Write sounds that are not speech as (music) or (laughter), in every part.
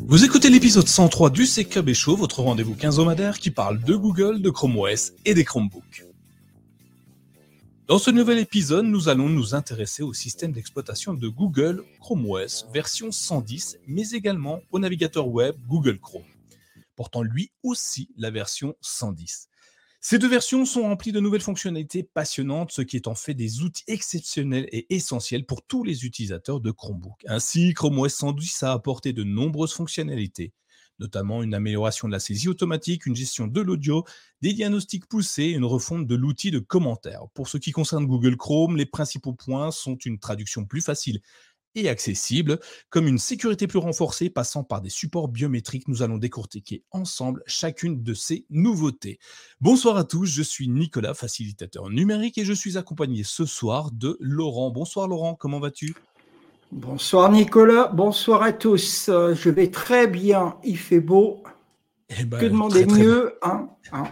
Vous écoutez l'épisode 103 du CKB Show, votre rendez-vous quinzomadaire qui parle de Google, de Chrome OS et des Chromebooks. Dans ce nouvel épisode, nous allons nous intéresser au système d'exploitation de Google Chrome OS version 110, mais également au navigateur web Google Chrome, portant lui aussi la version 110. Ces deux versions sont remplies de nouvelles fonctionnalités passionnantes, ce qui est en fait des outils exceptionnels et essentiels pour tous les utilisateurs de Chromebook. Ainsi, Chrome OS 110 a apporté de nombreuses fonctionnalités, notamment une amélioration de la saisie automatique, une gestion de l'audio, des diagnostics poussés et une refonte de l'outil de commentaires. Pour ce qui concerne Google Chrome, les principaux points sont une traduction plus facile et accessible, comme une sécurité plus renforcée passant par des supports biométriques. Nous allons décortiquer ensemble chacune de ces nouveautés. Bonsoir à tous, je suis Nicolas, facilitateur numérique, et je suis accompagné ce soir de Laurent. Bonsoir Laurent, comment vas-tu? Bonsoir Nicolas, bonsoir à tous. Euh, je vais très bien, il fait beau. Eh ben, que demander mieux hein, hein?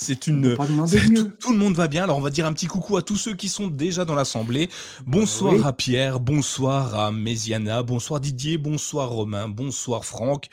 C'est une. Tout, le monde va bien. Alors on va dire un petit coucou à tous ceux qui sont déjà dans l'assemblée. Bonsoir à Pierre, bonsoir à Méziana, bonsoir Didier, bonsoir Romain, bonsoir Franck,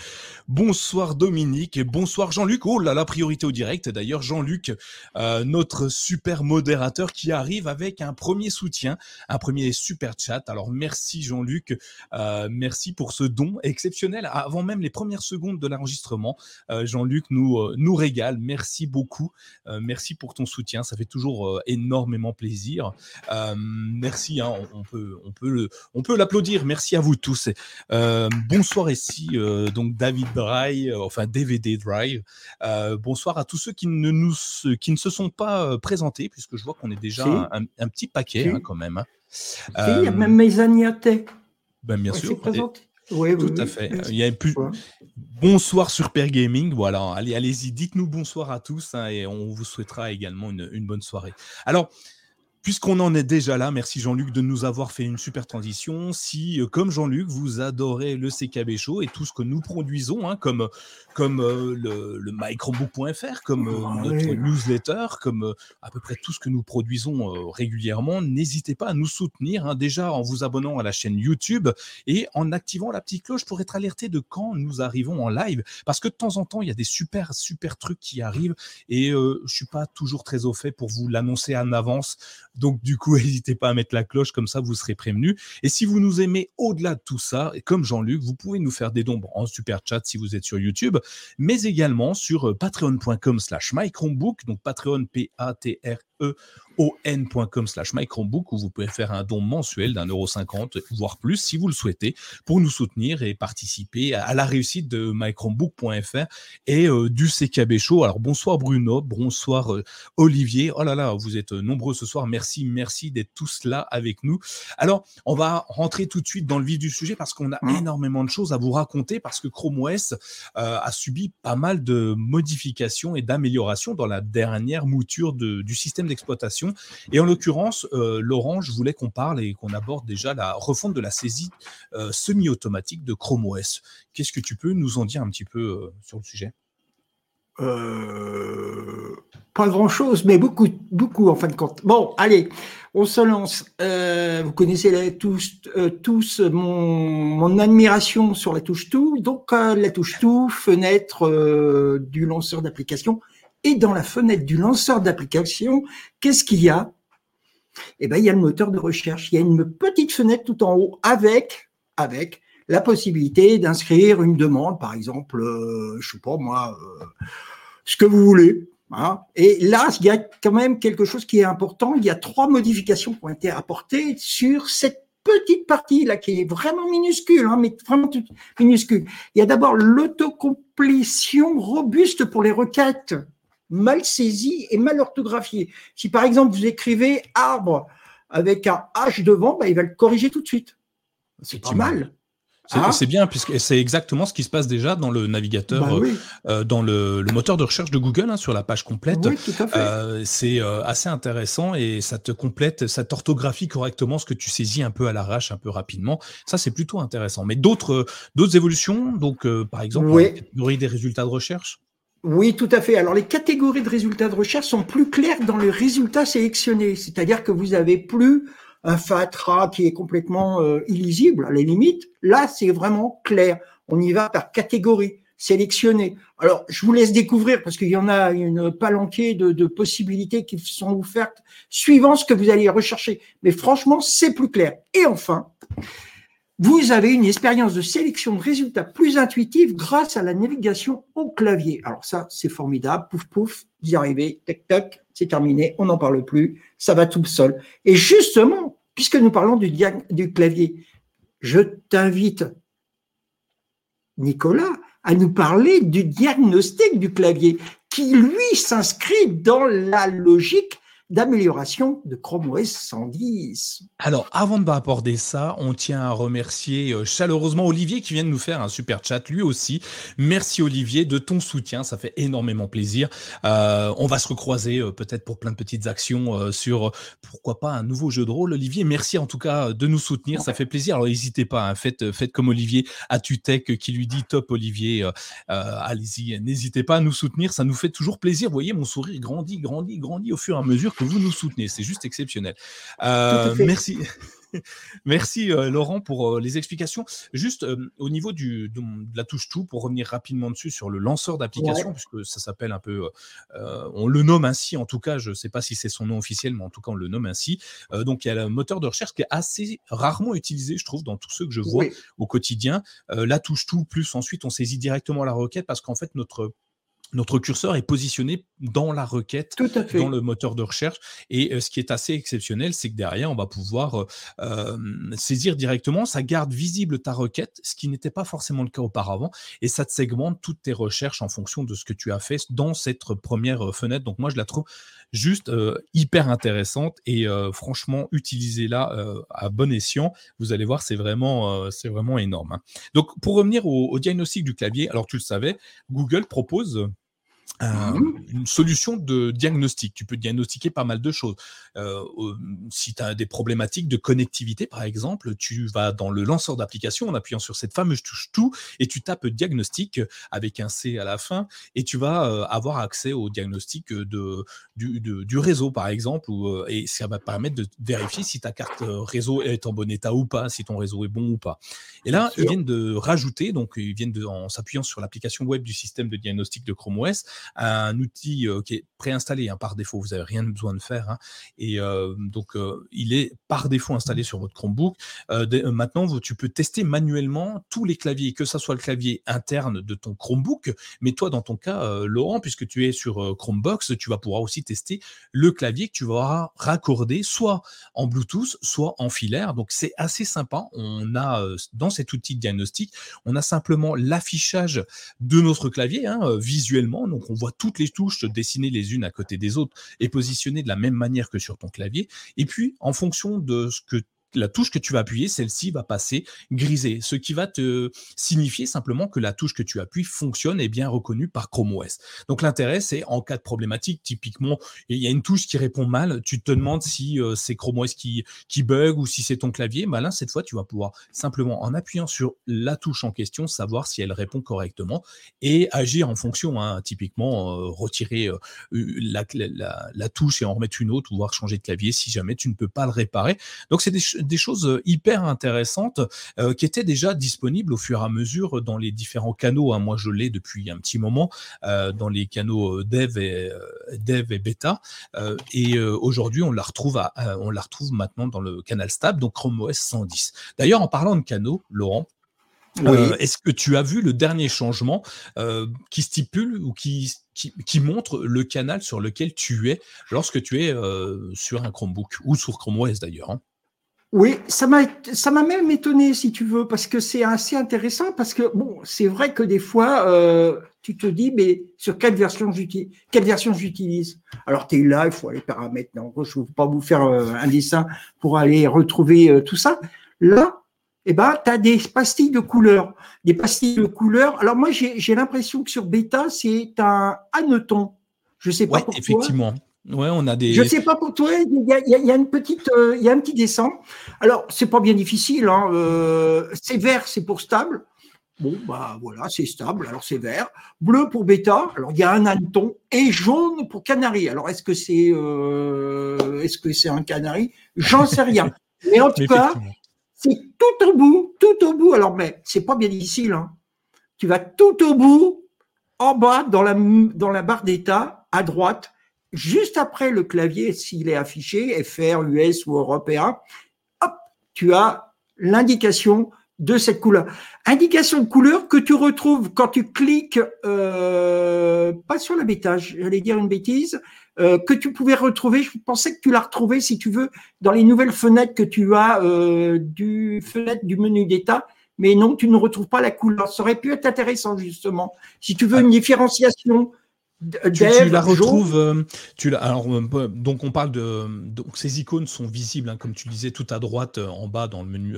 bonsoir Dominique et bonsoir Jean-Luc. Oh là la priorité au direct. D'ailleurs Jean-Luc, euh, notre super modérateur qui arrive avec un premier soutien, un premier super chat. Alors merci Jean-Luc, euh, merci pour ce don exceptionnel. Avant même les premières secondes de l'enregistrement, euh, Jean-Luc nous nous régale. Merci beaucoup. Euh, merci pour ton soutien, ça fait toujours euh, énormément plaisir. Euh, merci, hein, on, peut, on peut, on peut l'applaudir. Merci à vous tous. bonsoir ici, donc David Dry, enfin DVD Drive. bonsoir à tous ceux qui ne nous, qui ne se sont pas présentés, puisque je vois qu'on est déjà un, petit paquet hein, quand même. Hein. il y a même mes Ben, bien sûr. Oui, Tout à fait. Il y a plus. Bonsoir Super Gaming. Voilà, allez, allez-y, dites-nous bonsoir à tous hein, et on vous souhaitera également une, une bonne soirée. Alors, Puisqu'on en est déjà là, merci Jean-Luc de nous avoir fait une super transition. Si, euh, comme Jean-Luc, vous adorez le CKB Show et tout ce que nous produisons, hein, comme, comme euh, le, le mychromebook.fr, comme euh, ah notre newsletter, comme à peu près tout ce que nous produisons régulièrement, n'hésitez pas à nous soutenir, hein, déjà en vous abonnant à la chaîne YouTube et en activant la petite cloche pour être alerté de quand nous arrivons en live. Parce que de temps en temps, il y a des super, super trucs qui arrivent et je suis pas toujours très au fait pour vous l'annoncer en avance. Donc, du coup, (laughs) n'hésitez pas à mettre la cloche, comme ça, vous serez prévenus. Et si vous nous aimez au-delà de tout ça, comme Jean-Luc, vous pouvez nous faire des dons en super chat si vous êtes sur YouTube, mais également sur euh, patreon.com slash mychromebook, donc Patreon, P-A-T-R-E on.com slash mychromebook où vous pouvez faire un don mensuel d'un euro cinquante, voire plus, si vous le souhaitez, pour nous soutenir et participer à la réussite de mychromebook.fr et euh, du CKB Show. Alors bonsoir Bruno, bonsoir euh, Olivier. Oh là là, vous êtes nombreux ce soir. Merci, merci d'être tous là avec nous. Alors, on va rentrer tout de suite dans le vif du sujet parce qu'on a mmh. énormément de choses à vous raconter parce que Chrome OS euh, a subi pas mal de modifications et d'améliorations dans la dernière mouture du système d'exploitation et en l'occurrence, euh, Laurent, je voulais qu'on parle et qu'on aborde déjà la refonte de la saisie euh, semi-automatique de Chrome OS. Qu'est-ce que tu peux nous en dire un petit peu euh, sur le sujet? Pas grand-chose, mais beaucoup, beaucoup en fin de compte. Bon, allez, on se lance. vous connaissez tous, mon, admiration sur la touche tout. Donc, la touche tout, fenêtre du lanceur d'application et dans la fenêtre du lanceur d'application, qu'est-ce qu'il y a? Eh ben, il y a le moteur de recherche. Il y a une petite fenêtre tout en haut avec, avec la possibilité d'inscrire une demande, par exemple, euh, je sais pas moi, euh, ce que vous voulez. Hein. Et là, il y a quand même quelque chose qui est important. Il y a trois modifications qui ont été apportées sur cette petite partie là qui est vraiment minuscule, hein, mais vraiment minuscule. Il y a d'abord l'autocomplétion robuste pour les requêtes mal saisi et mal orthographié. Si par exemple vous écrivez arbre avec un H devant, bah, il va le corriger tout de suite. C'est pas mal. Hein c'est bien, puisque c'est exactement ce qui se passe déjà dans le navigateur, bah euh, dans le, moteur de recherche de Google, hein, sur la page complète. Euh, c'est euh, assez intéressant et ça te complète, ça t'orthographie correctement ce que tu saisis un peu à l'arrache, un peu rapidement. Ça, c'est plutôt intéressant. Mais d'autres d'autres évolutions, donc par exemple, la catégorie des résultats de recherche? Oui, tout à fait. Alors, les catégories de résultats de recherche sont plus claires dans les résultats sélectionnés. C'est-à-dire que vous avez plus un Fatra qui est complètement euh, illisible à la limite. Là, c'est vraiment clair. On y va par catégorie, sélectionné. Alors, je vous laisse découvrir parce qu'il y en a une palanquée de, possibilités qui sont offertes suivant ce que vous allez rechercher. Mais franchement, c'est plus clair. Et enfin, vous avez une expérience de sélection de résultats plus intuitive grâce à la navigation au clavier. Alors ça, c'est formidable. Pouf, pouf, vous y arrivez, tac, tac, c'est terminé, on n'en parle plus, ça va tout seul. Et justement, puisque nous parlons du, du clavier, je t'invite, Nicolas, à nous parler du diagnostic du clavier, qui lui s'inscrit dans la logique d'amélioration de Chrome OS 110. Alors, avant de aborder ça, on tient à remercier euh, chaleureusement Olivier qui vient de nous faire un super chat lui aussi. Merci Olivier de ton soutien, ça fait énormément plaisir. Euh, on va se recroiser euh, peut-être pour plein de petites actions sur pourquoi pas un nouveau jeu de rôle. Olivier, merci en tout cas de nous soutenir, ça fait plaisir. Alors n'hésitez pas, hein, faites, faites comme Olivier à Tutec qui lui dit top Olivier, allez-y, n'hésitez pas à nous soutenir, ça nous fait toujours plaisir. Vous voyez, mon sourire grandit, grandit, grandit au fur et à mesure que vous nous soutenez. C'est juste exceptionnel. Euh, merci. (laughs) Merci euh, Laurent pour euh, les explications. Juste au niveau du, de, la touche tout, pour revenir rapidement dessus sur le lanceur d'application, puisque ça s'appelle un peu, on le nomme ainsi en tout cas, je ne sais pas si c'est son nom officiel, mais en tout cas on le nomme ainsi. donc il y a le moteur de recherche qui est assez rarement utilisé, je trouve, dans tous ceux que je vois au quotidien. la touche tout, plus ensuite on saisit directement la requête parce qu'en fait notre notre curseur est positionné dans la requête, dans le moteur de recherche. Et euh, ce qui est assez exceptionnel, c'est que derrière, on va pouvoir euh, euh, saisir directement. Ça garde visible ta requête, ce qui n'était pas forcément le cas auparavant. Et ça te segmente toutes tes recherches en fonction de ce que tu as fait dans cette première fenêtre. Donc moi, je la trouve juste hyper intéressante et franchement, utilisez-la à bon escient. Vous allez voir, c'est vraiment, c'est vraiment énorme. Hein. Donc pour revenir au diagnostic du clavier, alors tu le savais, Google propose Mmh. une solution de diagnostic. Tu peux diagnostiquer pas mal de choses. Euh, si tu as des problématiques de connectivité, par exemple, tu vas dans le lanceur d'application en appuyant sur cette fameuse touche tout et tu tapes diagnostic avec un C à la fin et tu vas euh, avoir accès au diagnostic de, du, du réseau, par exemple, euh, et ça va permettre de vérifier si ta carte réseau est en bon état ou pas, si ton réseau est bon ou pas. Et là, ils viennent de rajouter, donc ils viennent de, en s'appuyant sur l'application web du système de diagnostic de Chrome OS, un outil euh, qui est préinstallé hein, par défaut. Vous n'avez rien besoin de faire. Hein. et euh, donc, euh, il est par défaut installé sur votre Chromebook. maintenant, tu peux tester manuellement tous les claviers, que ce soit le clavier interne de ton Chromebook, mais toi, dans ton cas, Laurent, puisque tu es sur Chromebox, tu vas pouvoir aussi tester le clavier que tu vas raccorder soit en Bluetooth, soit en filaire. Donc, c'est assez sympa. On a dans cet outil de diagnostic, on a simplement l'affichage de notre clavier hein, visuellement. Donc, on voit toutes les touches se dessiner les unes à côté des autres et positionner de la même manière que sur ton clavier. Et puis, en fonction de ce que la touche que tu vas appuyer, celle-ci va passer grisée, ce qui va te signifier simplement que la touche que tu appuies fonctionne et bien reconnue par Chrome OS. Donc l'intérêt, c'est en cas de problématique, typiquement, il y a une touche qui répond mal, tu te demandes si euh, c'est Chrome OS qui, qui bug ou si c'est ton clavier. Bah là, cette fois, tu vas pouvoir simplement, en appuyant sur la touche en question, savoir si elle répond correctement et agir en fonction. Hein. typiquement, euh, retirer euh, la, touche et en remettre une autre, ou voir changer de clavier si jamais tu ne peux pas le réparer. Donc, c'est des, des choses euh, hyper intéressantes euh, qui étaient déjà disponibles au fur et à mesure dans les différents canaux. Hein. Moi, je l'ai depuis un petit moment euh, dans les canaux dev et, dev et bêta. et aujourd'hui, on la retrouve on la retrouve maintenant dans le canal stable, donc Chrome OS 110. D'ailleurs, en parlant de canaux, Laurent, Est-ce que tu as vu le dernier changement qui stipule ou qui, qui, montre le canal sur lequel tu es lorsque tu es sur un Chromebook ou sur Chrome OS d'ailleurs hein? Oui, ça m'a ça m'a même étonné si tu veux parce que c'est assez intéressant parce que bon, c'est vrai que des fois euh, tu te dis mais sur quelle version j'utilise quelle version j'utilise? Alors tu es là, il faut aller paramètres. Non, je ne veux pas vous faire euh, un dessin pour aller retrouver euh, tout ça. Là, eh ben, tu as des pastilles de couleur. Des pastilles de couleur. Alors moi, j'ai l'impression que sur bêta, c'est un hanneton. Je sais pas pourquoi. Effectivement. Ouais, on a des. Je sais pas pour toi, il y a, une petite, euh, il y a un petit dessin. Alors, c'est pas bien difficile. Hein, euh, c'est vert, c'est pour stable. Bon, bah voilà, c'est stable. Alors c'est vert. Bleu pour bêta. Alors il y a un hanneton et jaune pour canari. Alors est-ce que c'est, euh, est-ce que c'est un canari? J'en sais rien. (laughs) Mais en tout cas, c'est tout au bout, tout au bout. Alors, mais c'est pas bien difficile. Hein. Tu vas tout au bout, en bas, dans la, dans la barre d'état, à droite, juste après le clavier, s'il est affiché, FR, US ou européen, hop, tu as l'indication de cette couleur. Indication de couleur que tu retrouves quand tu cliques, euh, pas sur la bêta, j'allais dire une bêtise, euh, que tu pouvais retrouver. Je pensais que tu l'as retrouvé, si tu veux, dans les nouvelles fenêtres que tu as euh, du fenêtre du menu d'état. Mais non, tu ne retrouves pas la couleur. Ça aurait pu être intéressant justement. Si tu veux une différenciation tu, la retrouves. Euh, tu la, alors, euh, donc on parle de. Donc ces icônes sont visibles, hein, comme tu disais, tout à droite, euh, en bas dans le menu,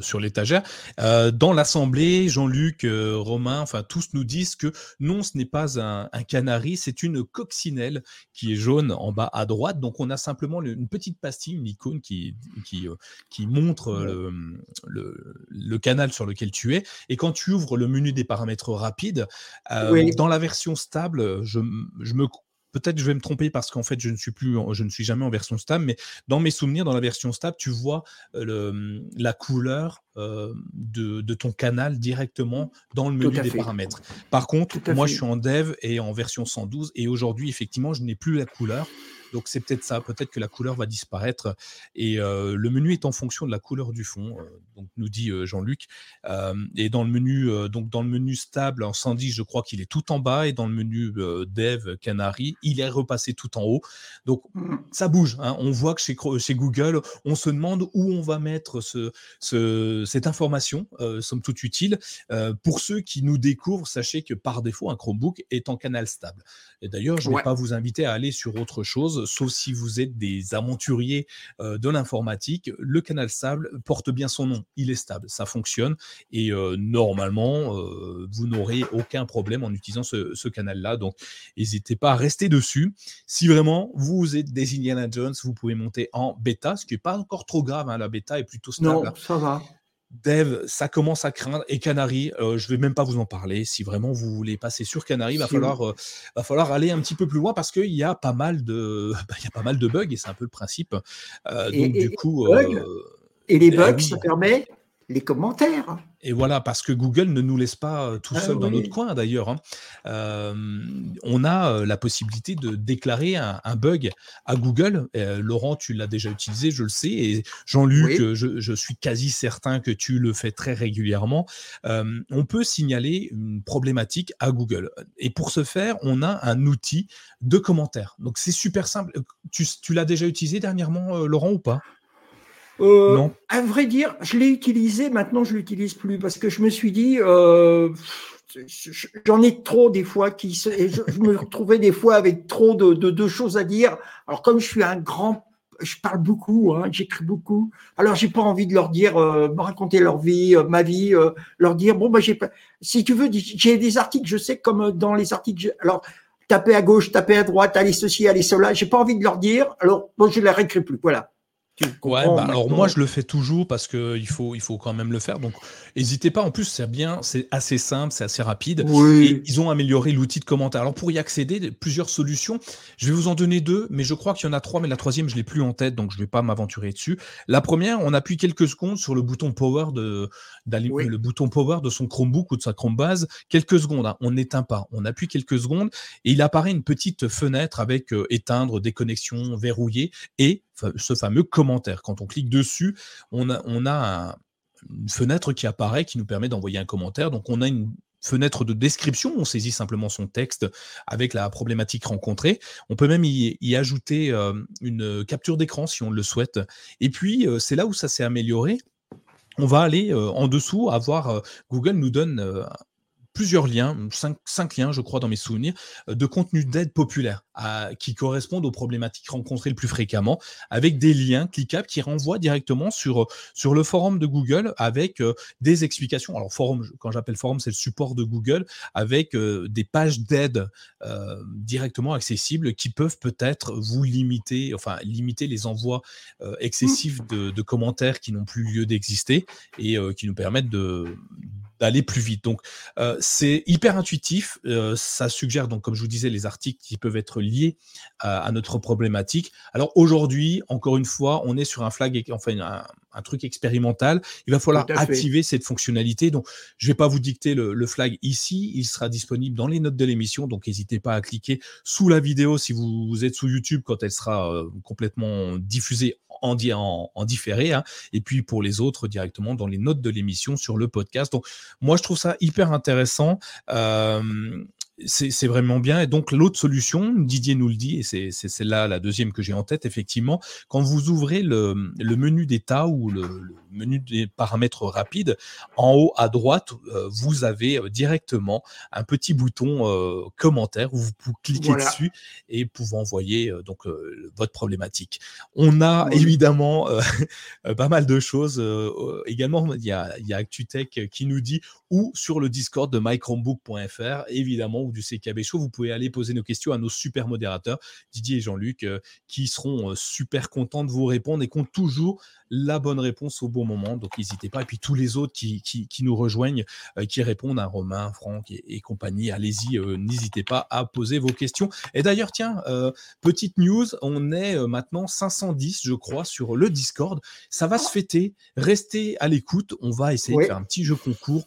sur l'étagère. dans l'assemblée, Jean-Luc, Romain, enfin tous nous disent que non, ce n'est pas un, canari, c'est une coccinelle qui est jaune en bas à droite. Donc on a simplement une petite pastille, une icône qui, qui, qui montre le, le, canal sur lequel tu es. Et quand tu ouvres le menu des paramètres rapides, dans la version stable, je, me peut-être je vais me tromper parce qu'en fait je ne suis plus je ne suis jamais en version stable mais dans mes souvenirs dans la version stable tu vois le, la couleur de, ton canal directement dans le menu des paramètres. Par contre moi je suis en dev et en version 112 et aujourd'hui effectivement je n'ai plus la couleur donc c'est peut-être ça, peut-être que la couleur va disparaître. Et le menu est en fonction de la couleur du fond, donc nous dit Jean-Luc. et dans le menu, donc dans le menu stable en 110, je crois qu'il est tout en bas, et dans le menu Dev Canary, il est repassé tout en haut. Donc mmh. ça bouge. Hein. On voit que chez, chez, Google, on se demande où on va mettre ce, cette information, somme toute utile. pour ceux qui nous découvrent, sachez que par défaut, un Chromebook est en canal stable. Et d'ailleurs, je ne vais pas vous inviter à aller sur autre chose sauf si vous êtes des aventuriers euh, de l'informatique. Le canal stable porte bien son nom, il est stable, ça fonctionne et euh, normalement, euh, vous n'aurez aucun problème en utilisant ce, canal-là. Donc, n'hésitez pas à rester dessus. Si vraiment vous êtes des Indiana Jones, vous pouvez monter en bêta, ce qui n'est pas encore trop grave, hein, la bêta est plutôt stable. Non, ça va. Dev, ça commence à craindre. Et Canary, euh, je ne vais même pas vous en parler. Si vraiment vous voulez passer sur Canary, il va falloir, euh, va falloir aller un petit peu plus loin parce qu'il y a pas mal de, (laughs) bah, il y a pas mal de bugs et c'est un peu le principe. Euh, donc du coup, et les bugs, ça permet les commentaires. Et voilà, parce que Google ne nous laisse pas euh, tout ah seul dans notre coin d'ailleurs. Hein. Euh, on a euh, la possibilité de déclarer un, bug à Google. Laurent, tu l'as déjà utilisé, je le sais. Et Jean-Luc, je, suis quasi certain que tu le fais très régulièrement. on peut signaler une problématique à Google. Et pour ce faire, on a un outil de commentaires. Donc c'est super simple. Tu, tu l'as déjà utilisé dernièrement, Laurent, ou pas? Euh, non. À vrai dire, je l'ai utilisé, maintenant je l'utilise plus parce que je me suis dit, euh, j'en ai trop des fois qui je, me retrouvais des fois avec trop de, de, choses à dire. Alors comme je suis un grand, je parle beaucoup, hein, j'écris beaucoup. Alors j'ai pas envie de leur dire, euh, me raconter leur vie, ma vie, leur dire bon bah j'ai pas. Si tu veux, j'ai des articles, je sais comme dans les articles. Alors taper à gauche, taper à droite, aller ceci, aller cela. J'ai pas envie de leur dire. Alors bon, je les réécris plus. Voilà ouais, bah, alors moi je le fais toujours parce qu'il faut, il faut quand même le faire. Donc n'hésitez pas. En plus, c'est bien, c'est assez simple, c'est assez rapide. Et ils ont amélioré l'outil de commentaire. Alors pour y accéder, plusieurs solutions. Je vais vous en donner deux, mais je crois qu'il y en a trois, mais la troisième je l'ai plus en tête, donc je vais pas m'aventurer dessus. La première, on appuie quelques secondes sur le bouton power de le bouton power de son Chromebook ou de sa Chromebase. Quelques secondes, hein. on n'éteint pas. On appuie quelques secondes et il apparaît une petite fenêtre avec euh, éteindre, déconnexion, verrouiller et ce fameux commentaire. Quand on clique dessus, on a, on a une fenêtre qui apparaît qui nous permet d'envoyer un commentaire. Donc on a une fenêtre de description, on saisit simplement son texte avec la problématique rencontrée. On peut même y, ajouter euh, une capture d'écran si on le souhaite. Et puis, euh, c'est là où ça s'est amélioré. On va aller euh, en dessous, avoir Google nous donne plusieurs liens, cinq, liens, je crois, dans mes souvenirs, euh, de contenu d'aide populaire qui correspondent aux problématiques rencontrées le plus fréquemment, avec des liens cliquables qui renvoient directement sur, sur le forum de Google avec euh, des explications. Alors, forum, quand j'appelle forum, c'est le support de Google, avec euh, des pages d'aide directement accessibles qui peuvent peut-être vous limiter, enfin, limiter les envois excessifs de, de, commentaires qui n'ont plus lieu d'exister et qui nous permettent de d'aller plus vite. Donc, euh, c'est hyper intuitif. Euh, ça suggère, donc, comme je vous disais, les articles qui peuvent être liés à, notre problématique. Alors, aujourd'hui, encore une fois, on est sur un flag, enfin, un, truc expérimental. Il va falloir activer cette fonctionnalité. Donc, je ne vais pas vous dicter le, flag ici. Il sera disponible dans les notes de l'émission. Donc, n'hésitez pas à cliquer sous la vidéo si vous, êtes sous YouTube quand elle sera euh, complètement diffusée en, en, différé, hein, et puis pour les autres directement dans les notes de l'émission sur le podcast. Donc moi je trouve ça hyper intéressant. Euh, c'est vraiment bien. Et donc, l'autre solution, Didier nous le dit, et c'est celle-là la deuxième que j'ai en tête, effectivement, quand vous ouvrez le, menu d'état ou le, menu des paramètres rapides, en haut à droite, euh, vous avez euh, directement un petit bouton euh, commentaire où vous pouvez cliquer dessus et pouvez envoyer donc votre problématique. On a évidemment (laughs) pas mal de choses. également, il y a, il y a ActuTech qui nous dit ou sur le Discord de mychromebook.fr, évidemment, ou du CKB Show, vous pouvez aller poser nos questions à nos super modérateurs, Didier et Jean-Luc, euh, qui seront euh, super contents de vous répondre et qui ont toujours la bonne réponse au bon moment. Donc n'hésitez pas. Et puis tous les autres qui, qui, nous rejoignent, euh, qui répondent à Romain, Franck et, compagnie, allez-y, n'hésitez pas à poser vos questions. Et d'ailleurs, tiens, petite news, on est maintenant 510, je crois, sur le Discord. Ça va se fêter. Restez à l'écoute. On va essayer de faire un petit jeu concours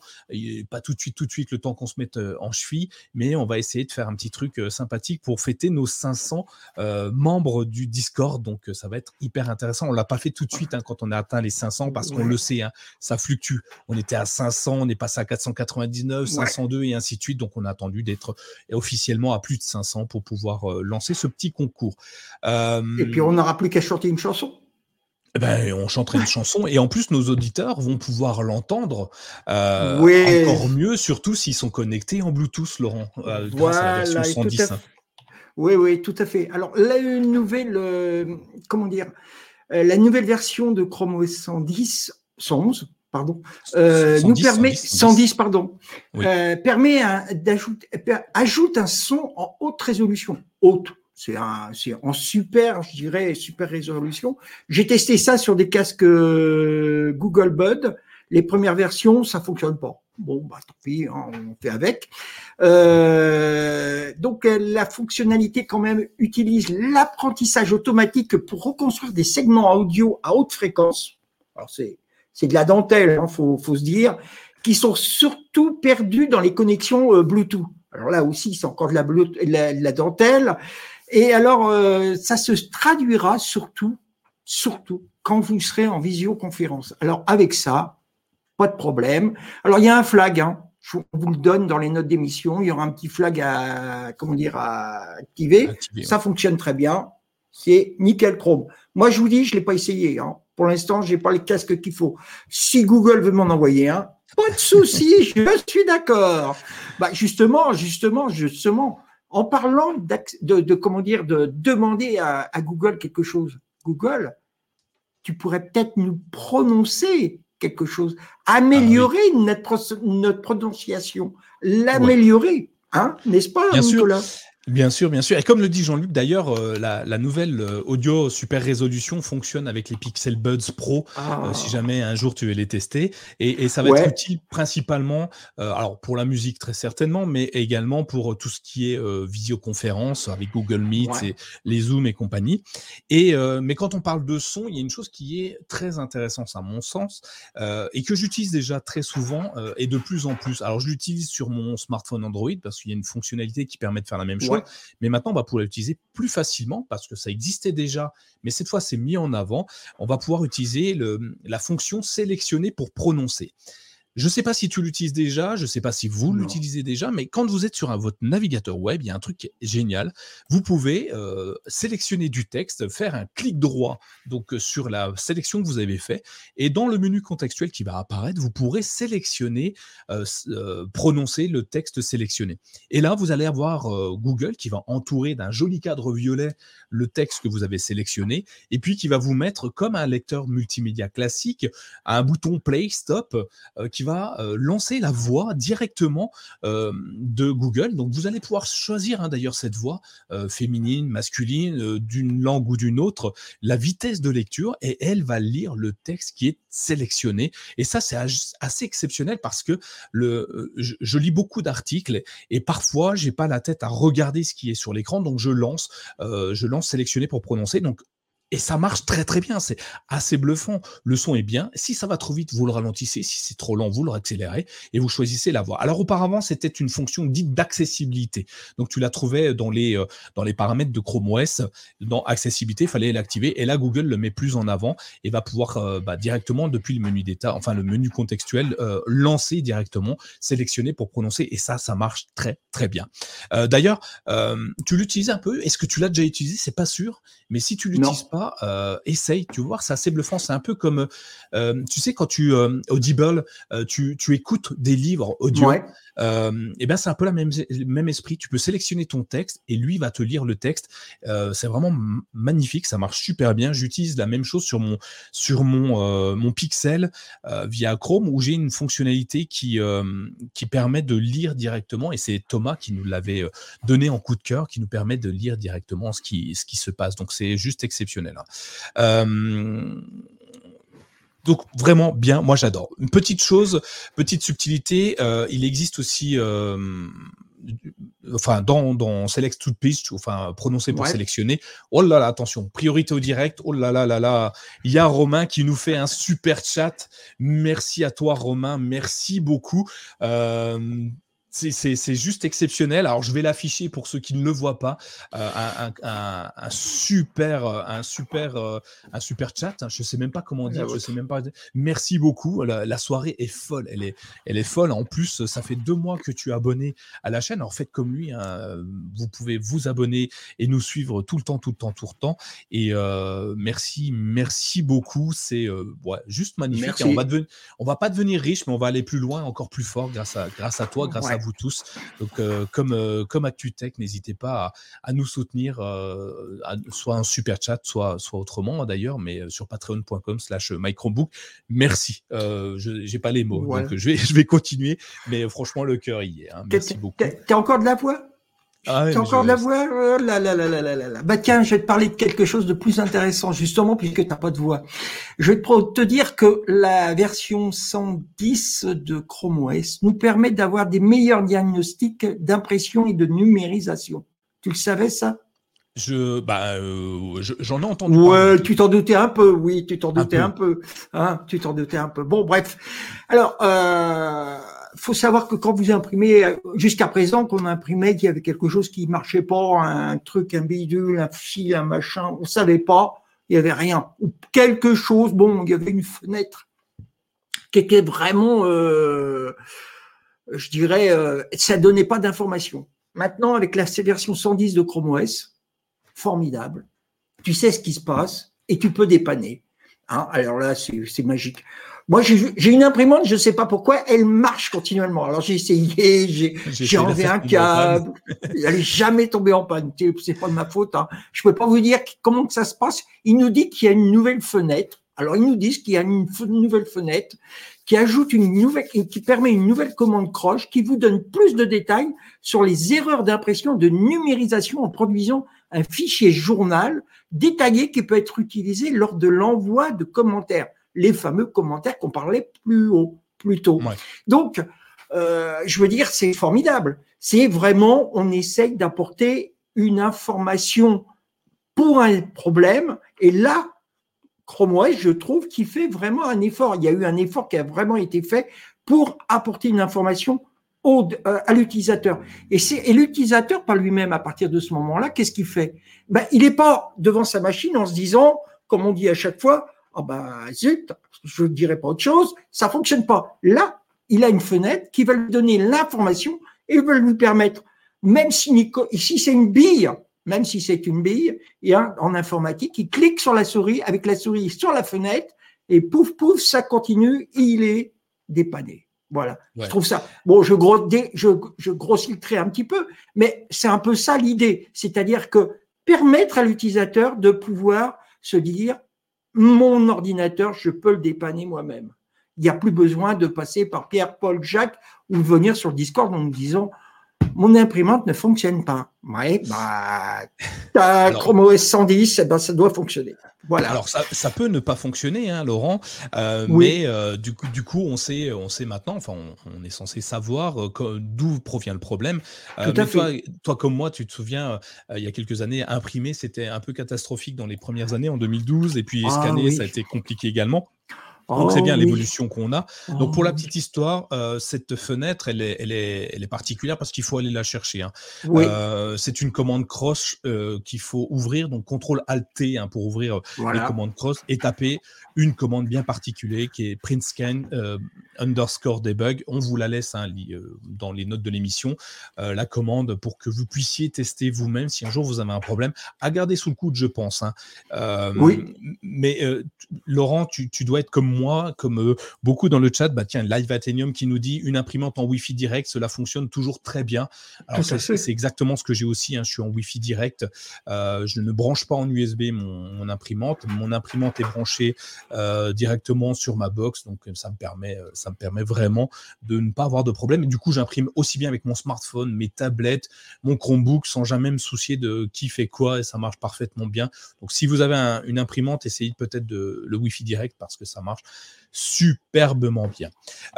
pas tout de suite, tout de suite, le temps qu'on se mette en cheville, mais on va essayer de faire un petit truc euh, sympathique pour fêter nos 500 euh, membres du Discord. Donc, ça va être hyper intéressant. On l'a pas fait tout de suite hein, quand on a atteint les 500 parce qu'on le sait, hein, ça fluctue. On était à 500, on est passé à 499, 502 et ainsi de suite. Donc, on a attendu d'être officiellement à plus de 500 pour pouvoir lancer ce petit concours. et puis, on n'aura plus qu'à chanter une chanson. Eh ben, on chanterait une chanson et en plus nos auditeurs vont pouvoir l'entendre euh, encore mieux, surtout s'ils sont connectés en Bluetooth, Laurent, euh, grâce à la version 110. Oui, oui, tout à fait. Alors la nouvelle, euh, comment dire, la nouvelle version de Chrome OS 110, 111, pardon, nous permet 110, pardon, permet d'ajouter ajoute un son en haute résolution, haute c'est en super, je dirais, super résolution. J'ai testé ça sur des casques euh, Google Bud. Les premières versions, ça fonctionne pas. Bon, bah tant pis, hein, on fait avec. Euh, donc la fonctionnalité quand même utilise l'apprentissage automatique pour reconstruire des segments audio à haute fréquence. Alors c'est c'est de la dentelle, hein, faut faut se dire, qui sont surtout perdus dans les connexions euh, Bluetooth. Alors là aussi, c'est encore de la, de la dentelle. Et alors, euh, ça se traduira surtout, surtout quand vous serez en visioconférence. Alors, avec ça, pas de problème. Alors, il y a un flag, hein. je vous le donne dans les notes d'émission. Il y aura un petit flag à, comment dire, à activer. ça fonctionne très bien. C'est nickel chrome. Moi, je vous dis, je l'ai pas essayé. Hein. Pour l'instant, j'ai pas les casques qu'il faut. Si Google veut m'en envoyer un, pas de souci, (laughs) je suis d'accord. Bah, justement, justement, justement, en parlant de, comment dire, de demander à, Google quelque chose. Google, tu pourrais peut-être nous prononcer quelque chose, améliorer ah notre, notre prononciation, l'améliorer, hein, n'est-ce pas, Bien Nicolas? Bien sûr, bien sûr. Et comme le dit Jean-Luc, d'ailleurs, euh, la, nouvelle euh, audio super résolution fonctionne avec les Pixel Buds Pro, euh, si ah. jamais un jour tu veux les tester. Et, ça va être utile principalement, alors pour la musique très certainement, mais également pour tout ce qui est visioconférence avec Google Meet et les Zoom et compagnie. Et mais quand on parle de son, il y a une chose qui est très intéressante à mon sens et que j'utilise déjà très souvent et de plus en plus. Alors je l'utilise sur mon smartphone Android parce qu'il y a une fonctionnalité qui permet de faire la même chose. Mais maintenant, on va pouvoir l'utiliser plus facilement parce que ça existait déjà, mais cette fois, c'est mis en avant. On va pouvoir utiliser la fonction sélectionner pour prononcer. Je ne sais pas si tu l'utilises déjà, je ne sais pas si vous l'utilisez déjà, mais quand vous êtes sur un, votre navigateur web, il y a un truc génial. Vous pouvez euh, sélectionner du texte, faire un clic droit donc euh, sur la sélection que vous avez fait, et dans le menu contextuel qui va apparaître, vous pourrez sélectionner, euh, prononcer le texte sélectionné. Et là, vous allez avoir Google qui va entourer d'un joli cadre violet le texte que vous avez sélectionné, et puis qui va vous mettre comme un lecteur multimédia classique un bouton play stop qui va lancer la voix directement de Google. Donc vous allez pouvoir choisir hein, d'ailleurs cette voix féminine, masculine, d'une langue ou d'une autre, la vitesse de lecture et elle va lire le texte qui est sélectionné. Et ça, c'est assez exceptionnel parce que je, lis beaucoup d'articles et parfois, j'ai pas la tête à regarder ce qui est sur l'écran, donc je lance, je lance sélectionner pour prononcer. Donc et ça marche très très bien, c'est assez bluffant. Le son est bien. Si ça va trop vite, vous le ralentissez. Si c'est trop lent, vous le accélérez et vous choisissez la voix. Alors auparavant, c'était une fonction dite d'accessibilité. Donc tu la trouvais dans les euh, dans les paramètres de Chrome OS. Dans accessibilité, il fallait l'activer. Et là, Google le met plus en avant et va pouvoir euh, bah, directement depuis le menu d'état, enfin le menu contextuel, euh, lancer directement, sélectionner pour prononcer. Et ça, ça marche très très bien. D'ailleurs, tu l'utilises un peu? Est-ce que tu l'as déjà utilisé? C'est pas sûr. Mais si tu l'utilises pas euh, essaye, tu vois, c'est assez bluffant. C'est un peu comme, euh, tu sais, quand tu, euh, Audible, tu, tu, écoutes des livres audio. Et ben c'est un peu la même, même esprit. Tu peux sélectionner ton texte et lui va te lire le texte. C'est vraiment magnifique, ça marche super bien. J'utilise la même chose sur mon sur mon mon Pixel via Chrome où j'ai une fonctionnalité qui qui permet de lire directement et c'est Thomas qui nous l'avait donné en coup de cœur qui nous permet de lire directement ce qui ce qui se passe. Donc c'est juste exceptionnel. Hein. Donc vraiment bien, moi j'adore. Une petite chose, petite subtilité, euh, il existe aussi, euh, enfin dans, dans Select to Pitch, enfin prononcé pour sélectionner. Oh là là, attention, priorité au direct. Oh là là là là, il y a Romain qui nous fait un super chat. Merci à toi Romain, merci beaucoup. Euh, c'est juste exceptionnel. Alors, je vais l'afficher pour ceux qui ne le voient pas. Euh, un, super, un super, euh, un super chat. Hein. Je sais même pas comment dire. Je sais même pas. Merci beaucoup. La, soirée est folle. Elle est, elle est folle. En plus, ça fait deux mois que tu es abonné à la chaîne. Alors, faites comme lui. Hein. Vous pouvez vous abonner et nous suivre tout le temps, tout le temps, tout le temps. Et euh, merci, merci beaucoup. C'est juste magnifique. on va on va pas devenir riche, mais on va aller plus loin, encore plus fort grâce à, grâce à toi, grâce à vous tous. Donc, euh, comme, euh, comme ActuTech, n'hésitez pas à, nous soutenir, euh, soit un super chat, soit, soit autrement d'ailleurs, mais sur patreon.com slash microbook. Merci. je n'ai pas les mots, donc je vais, (laughs) je vais continuer, mais franchement, le cœur y est. Hein. Merci beaucoup. Tu as encore de la voix? Ah encore de la voix? Oh là, là, là, là, là, Bah tiens, je vais te parler de quelque chose de plus intéressant, justement, puisque tu n'as pas de voix. Je vais te dire que la version 110 de Chrome OS nous permet d'avoir des meilleurs diagnostics d'impression et de numérisation. Tu le savais, ça? Je, bah, euh, j'en ai entendu. Ouais, tu t'en doutais un peu, oui, tu t'en doutais un peu, hein, tu t'en doutais un peu. Bon, bref. Alors, euh, faut savoir que quand vous imprimez, jusqu'à présent, qu'on imprimait, qu'il y avait quelque chose qui marchait pas, un truc, un bidule, un fil, un machin, on savait pas, il y avait rien. Ou quelque chose, bon, il y avait une fenêtre qui était vraiment, euh, je dirais, euh, ça donnait pas d'informations. Maintenant, avec la version 110 de Chrome OS, formidable. Tu sais ce qui se passe et tu peux dépanner. Hein Alors là, c'est magique. Moi, j'ai une imprimante, je ne sais pas pourquoi, elle marche continuellement. Alors j'ai essayé, j'ai enlevé un câble, elle n'est jamais tombée en panne. C'est pas de ma faute. Hein. Je peux pas vous dire comment que ça se passe. Il nous dit qu'il y a une nouvelle fenêtre. Alors ils nous disent qu'il y a une nouvelle fenêtre qui ajoute une nouvelle, qui permet une nouvelle commande croche qui vous donne plus de détails sur les erreurs d'impression de numérisation en produisant un fichier journal détaillé qui peut être utilisé lors de l'envoi de commentaires les fameux commentaires qu'on parlait plus haut, plus tôt. Donc, euh, je veux dire, c'est formidable. C'est vraiment, on essaye d'apporter une information pour un problème. Et là, Chrome OS, je trouve qu'il fait vraiment un effort. Il y a eu un effort qui a vraiment été fait pour apporter une information au, euh, à l'utilisateur. Et, et l'utilisateur, par lui-même, à partir de ce moment-là, qu'est-ce qu'il fait? Ben, Il n'est pas devant sa machine en se disant, comme on dit à chaque fois, ah ben zut, je ne dirais pas autre chose, ça fonctionne pas. Là, il a une fenêtre qui va lui donner l'information et va lui permettre, même si, si c'est une bille, même si c'est une bille, et en informatique, il clique sur la souris, avec la souris sur la fenêtre, et pouf, pouf, ça continue, il est dépanné. Voilà, je trouve ça. Bon, je, je, je grossis le trait un petit peu, mais c'est un peu ça l'idée. C'est-à-dire que permettre à l'utilisateur de pouvoir se dire mon ordinateur, je peux le dépanner moi-même. il n'y a plus besoin de passer par Pierre, Paul, Jacques ou de venir sur le Discord en nous disant mon imprimante ne fonctionne pas. Oui, bah, (laughs) ta Chrome OS 110, eh ben, ça doit fonctionner. Voilà. Alors ça, ça peut ne pas fonctionner, hein, Laurent, euh, mais euh, du, coup, du coup, on sait, on sait maintenant, enfin, on, est censé savoir euh, d'où provient le problème. Tout à toi, toi, comme moi, tu te souviens, il y a quelques années, imprimer, c'était un peu catastrophique dans les premières années, en 2012, et puis ah scanner, ça a été compliqué également. Donc c'est bien oh, l'évolution qu'on a. Donc pour la oh, petite histoire, euh, cette fenêtre, elle est, elle est, elle est particulière parce qu'il faut aller la chercher. Hein. Euh, c'est une commande cross euh, qu'il faut ouvrir, donc contrôle alt T hein, pour ouvrir les commandes cross et taper une commande bien particulière qui est print scan underscore debug. On vous la laisse hein, dans les notes de l'émission, la commande pour que vous puissiez tester vous-même si un jour vous avez un problème. À garder sous le coude, je pense. oui. Mais Laurent, tu, tu dois être comme moi, comme euh, beaucoup dans le chat, bah tiens, Live Athenium qui nous dit une imprimante en Wi-Fi direct, cela fonctionne toujours très bien. Alors c'est exactement ce que j'ai aussi. Hein, je suis en Wi-Fi direct. Euh, je ne branche pas en USB mon, imprimante. Mon imprimante est branchée euh, directement sur ma box, donc ça me permet, ça me permet vraiment de ne pas avoir de problème. Et du coup, j'imprime aussi bien avec mon smartphone, mes tablettes, mon Chromebook, sans jamais me soucier de qui fait quoi, et ça marche parfaitement bien. Donc, si vous avez une imprimante, essayez peut-être de le Wi-Fi direct parce que ça marche superbement bien.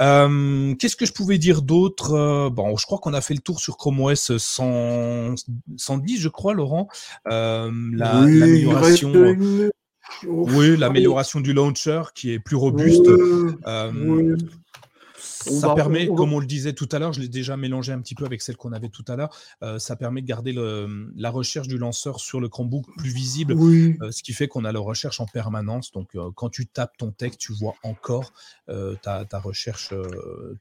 Euh, qu'est-ce que je pouvais dire d'autre euh, Bon, je crois qu'on a fait le tour sur Chrome OS 110, je crois, Laurent. Euh, l'amélioration. Oui, l'amélioration du launcher qui est plus robuste. Ça permet, comme on le disait tout à l'heure, je l'ai déjà mélangé un petit peu avec celle qu'on avait tout à l'heure, euh, ça permet de garder le, la recherche du lanceur sur le Chromebook plus visible, euh, ce qui fait qu'on a la recherche en permanence. Donc, euh, quand tu tapes ton texte, tu vois encore ta, ta, recherche,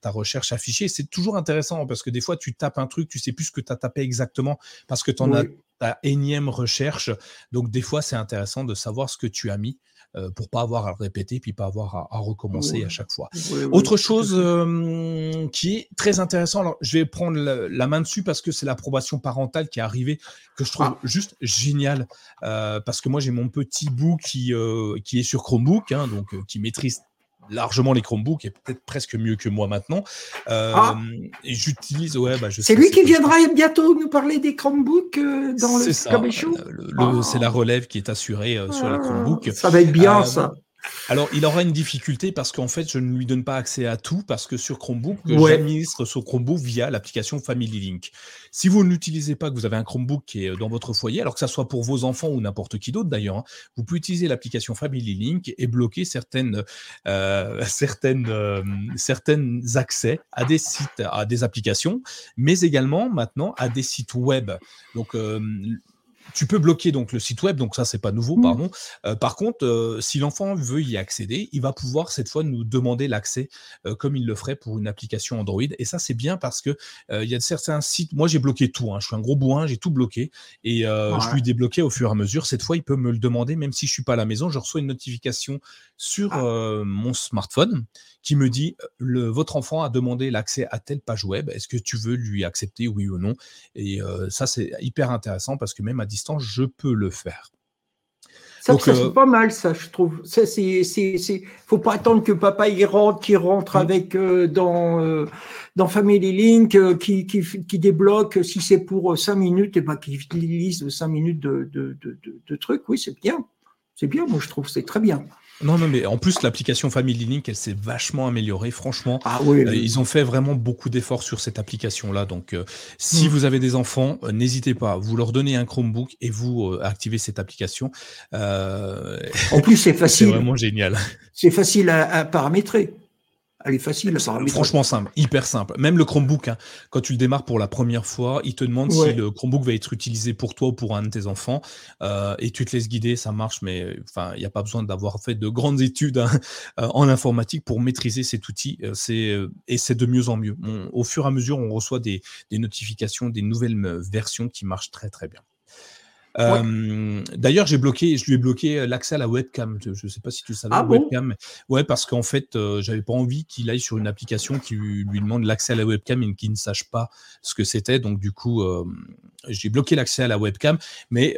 ta recherche affichée. C'est toujours intéressant parce que des fois, tu tapes un truc, tu sais plus ce que tu as tapé exactement parce que tu en as ta énième recherche. Donc, des fois, c'est intéressant de savoir ce que tu as mis euh, pour pas avoir à le répéter puis pas avoir à, recommencer à chaque fois. Autre chose qui est très intéressant, alors je vais prendre la, main dessus parce que c'est l'approbation parentale qui est arrivée que je trouve ah. juste génial euh, parce que moi j'ai mon petit bout qui euh, qui est sur Chromebook hein, donc qui maîtrise largement les Chromebooks et peut-être presque mieux que moi maintenant. Euh, ah. J'utilise, ouais, bah, C'est lui qui viendra bientôt nous parler des Chromebooks euh, dans le ça, le, C'est la relève qui est assurée euh, sur la Chromebook. Ça va être bien ça. Alors, il aura une difficulté parce qu'en fait, je ne lui donne pas accès à tout parce que sur Chromebook, j'administre sur Chromebook via l'application Family Link. Si vous ne l'utilisez pas, que vous avez un Chromebook qui est dans votre foyer, alors que ça soit pour vos enfants ou n'importe qui d'autre d'ailleurs, hein, vous pouvez utiliser l'application Family Link et bloquer certaines, euh, (laughs) certaines, euh, certaines accès à des sites, à des applications, mais également maintenant à des sites web. Donc, euh, tu peux bloquer donc le site web, donc ça c'est pas nouveau, mmh. pardon. Euh, par contre, euh, si l'enfant veut y accéder, il va pouvoir cette fois nous demander l'accès euh, comme il le ferait pour une application Android. Et ça c'est bien parce que il y a certains sites. Moi j'ai bloqué tout. Hein, je suis un gros bourrin, j'ai tout bloqué et je lui débloquais au fur et à mesure. Cette fois, il peut me le demander, même si je suis pas à la maison. Je reçois une notification sur ah. mon smartphone qui me dit le, votre enfant a demandé l'accès à telle page web. Est-ce que tu veux lui accepter, oui ou non? Et ça c'est hyper intéressant parce que même à distance je peux le faire. Ça, c'est euh, pas mal, ça, je trouve. Ça, c'est, c'est, faut pas attendre que papa y rentre, qui rentre mm. avec euh, dans euh, dans Family Link, qui, qui, qui, débloque. Si c'est pour cinq minutes, et eh ben qui lise cinq minutes de, de, de, de trucs. Oui, c'est bien. C'est bien, moi je trouve, c'est très bien. Non, non, mais en plus, l'application Family Link, elle s'est vachement améliorée, franchement. Ah oui, euh, ils ont fait vraiment beaucoup d'efforts sur cette application-là. Donc, euh, si hmm. vous avez des enfants, euh, n'hésitez pas. Vous leur donnez un Chromebook et vous activez cette application. en plus, c'est (laughs) facile. c'est vraiment génial. C'est facile à paramétrer. Elle est facile Franchement simple, hyper simple. Même le Chromebook, hein, quand tu le démarres pour la première fois, il te demande si le Chromebook va être utilisé pour toi ou pour un de tes enfants. Euh, et tu te laisses guider, ça marche, mais enfin, il n'y a pas besoin d'avoir fait de grandes études hein, euh, en informatique pour maîtriser cet outil. Euh, c'est et c'est de mieux en mieux. au fur et à mesure, on reçoit des, des notifications, des nouvelles versions qui marchent très très bien. Euh, d'ailleurs, j'ai bloqué, je lui ai bloqué euh, l'accès à la webcam. Je ne sais pas si tu savais, ah webcam. Ouais, parce qu'en fait, euh, j'avais pas envie qu'il aille sur une application qui lui demande l'accès à la webcam et qu'il ne sache pas ce que c'était. Donc, du coup, j'ai bloqué l'accès à la webcam. Mais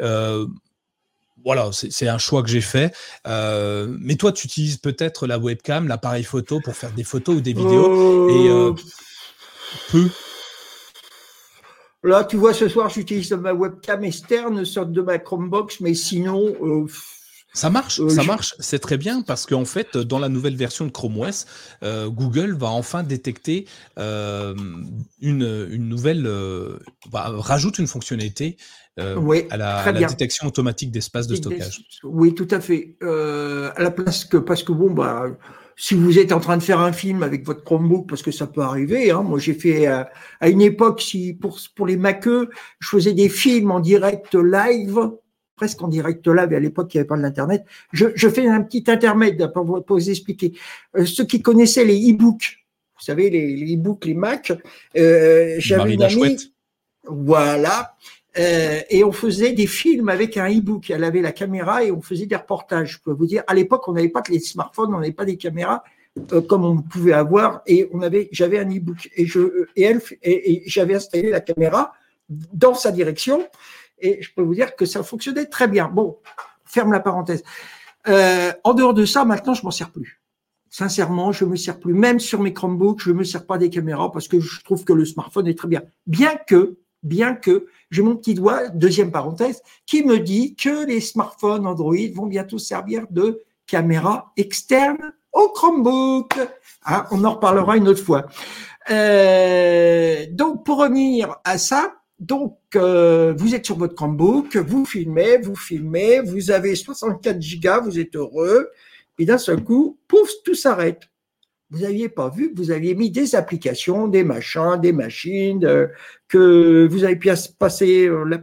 voilà, c'est un choix que j'ai fait. Euh, mais toi, tu utilises peut-être la webcam, l'appareil photo pour faire des photos ou des vidéos. Et euh, peu. Là, tu vois, ce soir, j'utilise ma webcam externe, sorte de ma Chromebox, mais sinon. ça marche, ça marche, c'est très bien parce qu'en fait, dans la nouvelle version de Chrome OS, Google va enfin détecter une, une, nouvelle, rajoute une fonctionnalité euh, oui, à la, détection automatique d'espace de stockage. Oui, tout à fait. Euh, à la place que parce que bon bah si vous êtes en train de faire un film avec votre Chromebook, parce que ça peut arriver. Hein, moi, j'ai fait euh, à une époque, si pour pour les maqueux, je faisais des films en direct live, presque en direct live. Et à l'époque, il n'y avait pas d'internet. Je, je fais un petit intermède pour vous, pour vous expliquer. ceux qui connaissaient les e-books, vous savez les, les e-books, les Mac, j'avais une amie. Voilà. Euh, et on faisait des films avec un e-book. Elle avait la caméra et on faisait des reportages. Je peux vous dire, à l'époque, on n'avait pas les smartphones, on n'avait pas des caméras euh, comme on pouvait avoir. Et on avait, j'avais un e-book et je et elle et, j'avais installé la caméra dans sa direction. Et je peux vous dire que ça fonctionnait très bien. Bon, ferme la parenthèse. Euh, en dehors de ça, maintenant, je m'en sers plus. Sincèrement, je me sers plus. Même sur mes Chromebooks, je me sers pas des caméras parce que je trouve que le smartphone est très bien. Bien que, bien que j'ai mon petit doigt, deuxième parenthèse, qui me dit que les smartphones Android vont bientôt servir de caméra externe au Chromebook. Hein, on en reparlera une autre fois. Euh, donc, pour revenir à ça, donc euh, vous êtes sur votre Chromebook, vous filmez, vous filmez, vous avez 64 gigas, vous êtes heureux, et d'un seul coup, pouf, tout s'arrête vous n'aviez pas vu que vous aviez mis des applications, des machins, des machines, euh, que vous avez pu passer euh, le,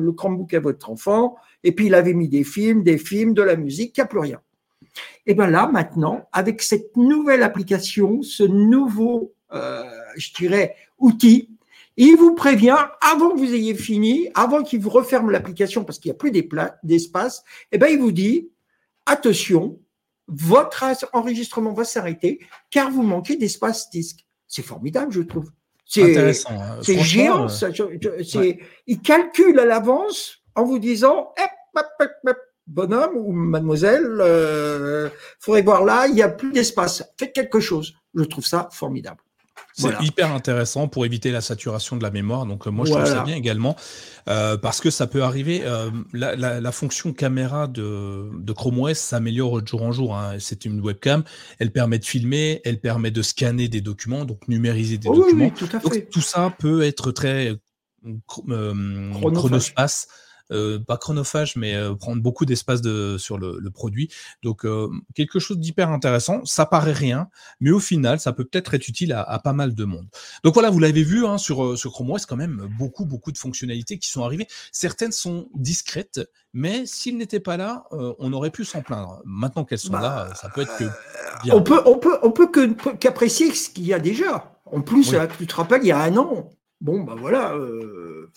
le, Chromebook à votre enfant, et puis il avait mis des films, des films, de la musique, il n'y a plus rien. Et bien là, maintenant, avec cette nouvelle application, ce nouveau, euh, je dirais, outil, il vous prévient avant que vous ayez fini, avant qu'il vous referme l'application parce qu'il n'y a plus d'espace, et ben il vous dit attention, votre enregistrement va s'arrêter car vous manquez d'espace disque. C'est formidable, je trouve. C'est. Hein. C'est géant. Euh, il calcule à l'avance en vous disant bonhomme ou mademoiselle, il euh, faudrait voir là, il n'y a plus d'espace. Faites quelque chose. Je trouve ça formidable. C'est hyper intéressant pour éviter la saturation de la mémoire. Donc, euh, moi, je trouve ça bien également euh, parce que ça peut arriver. Euh, la, fonction caméra de, Chrome OS s'améliore de jour en jour. Hein. C'est une webcam. Elle permet de filmer, elle permet de scanner des documents, donc numériser des documents. tout, à fait. tout ça peut être très chronospace euh, pas chronophage, mais euh, prendre beaucoup d'espace de, sur le, le produit. Donc, euh, quelque chose d'hyper intéressant. Ça paraît rien, mais au final, ça peut peut-être être utile à, à, pas mal de monde. Donc voilà, vous l'avez vu hein, sur, sur Chrome OS, quand même beaucoup, beaucoup de fonctionnalités qui sont arrivées. Certaines sont discrètes, mais s'ils n'étaient pas là, on aurait pu s'en plaindre. Maintenant qu'elles sont là, bah, ça peut être que bien. On peut, on peut, on peut qu'apprécier ce qu'il y a déjà. En plus, tu te rappelles, il y a un an. Bon, bah voilà. Euh,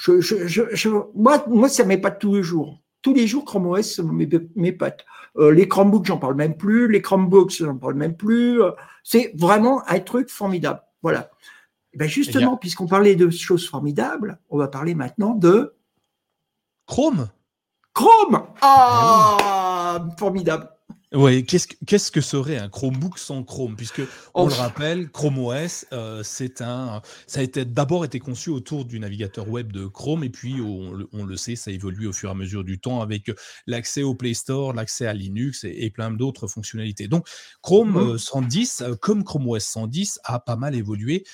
je, je, je, moi, moi, ça m'épate tous les jours. Tous les jours, Chrome OS m'épate. Euh, les Chromebooks, j'en parle même plus. Les Chromebooks, j'en parle même plus. C'est vraiment un truc formidable. Voilà. Et ben justement, puisqu'on parlait de choses formidables, on va parler maintenant de Chrome? Chrome Ah, formidable. Oui, qu'est-ce que, qu'est-ce que serait un Chromebook sans Chrome? Puisque, on le rappelle, Chrome OS, euh, c'est un, ça a été, d'abord été conçu autour du navigateur web de Chrome, et puis, on, le sait, ça évolue au fur et à mesure du temps avec l'accès au Play Store, l'accès à Linux et, plein d'autres fonctionnalités. Donc, Chrome 110, mmh. euh, comme Chrome OS 110, a pas mal évolué.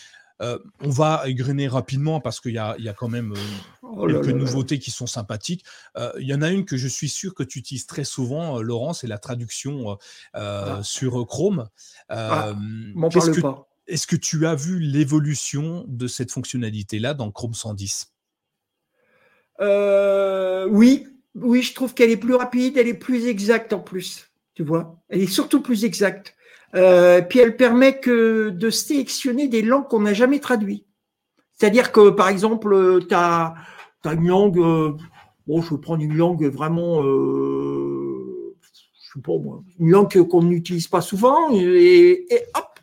Euh, on va égrener rapidement parce qu'il y, a, quand même euh, oh quelques nouveautés qui sont sympathiques. Euh, il y en a une que je suis sûr que tu utilises très souvent, Laurent, c'est la traduction ah. sur Chrome. Ah, est-ce que, tu as vu l'évolution de cette fonctionnalité-là dans Chrome 110 Oui, oui, je trouve qu'elle est plus rapide, elle est plus exacte en plus. Tu vois, elle est surtout plus exacte. Euh, puis elle permet que de sélectionner des langues qu'on n'a jamais traduites. C'est-à-dire que, par exemple, tu as, une langue, euh, bon, je vais prendre une langue vraiment, euh, je sais pas moi, une langue qu'on n'utilise pas souvent, et, hop,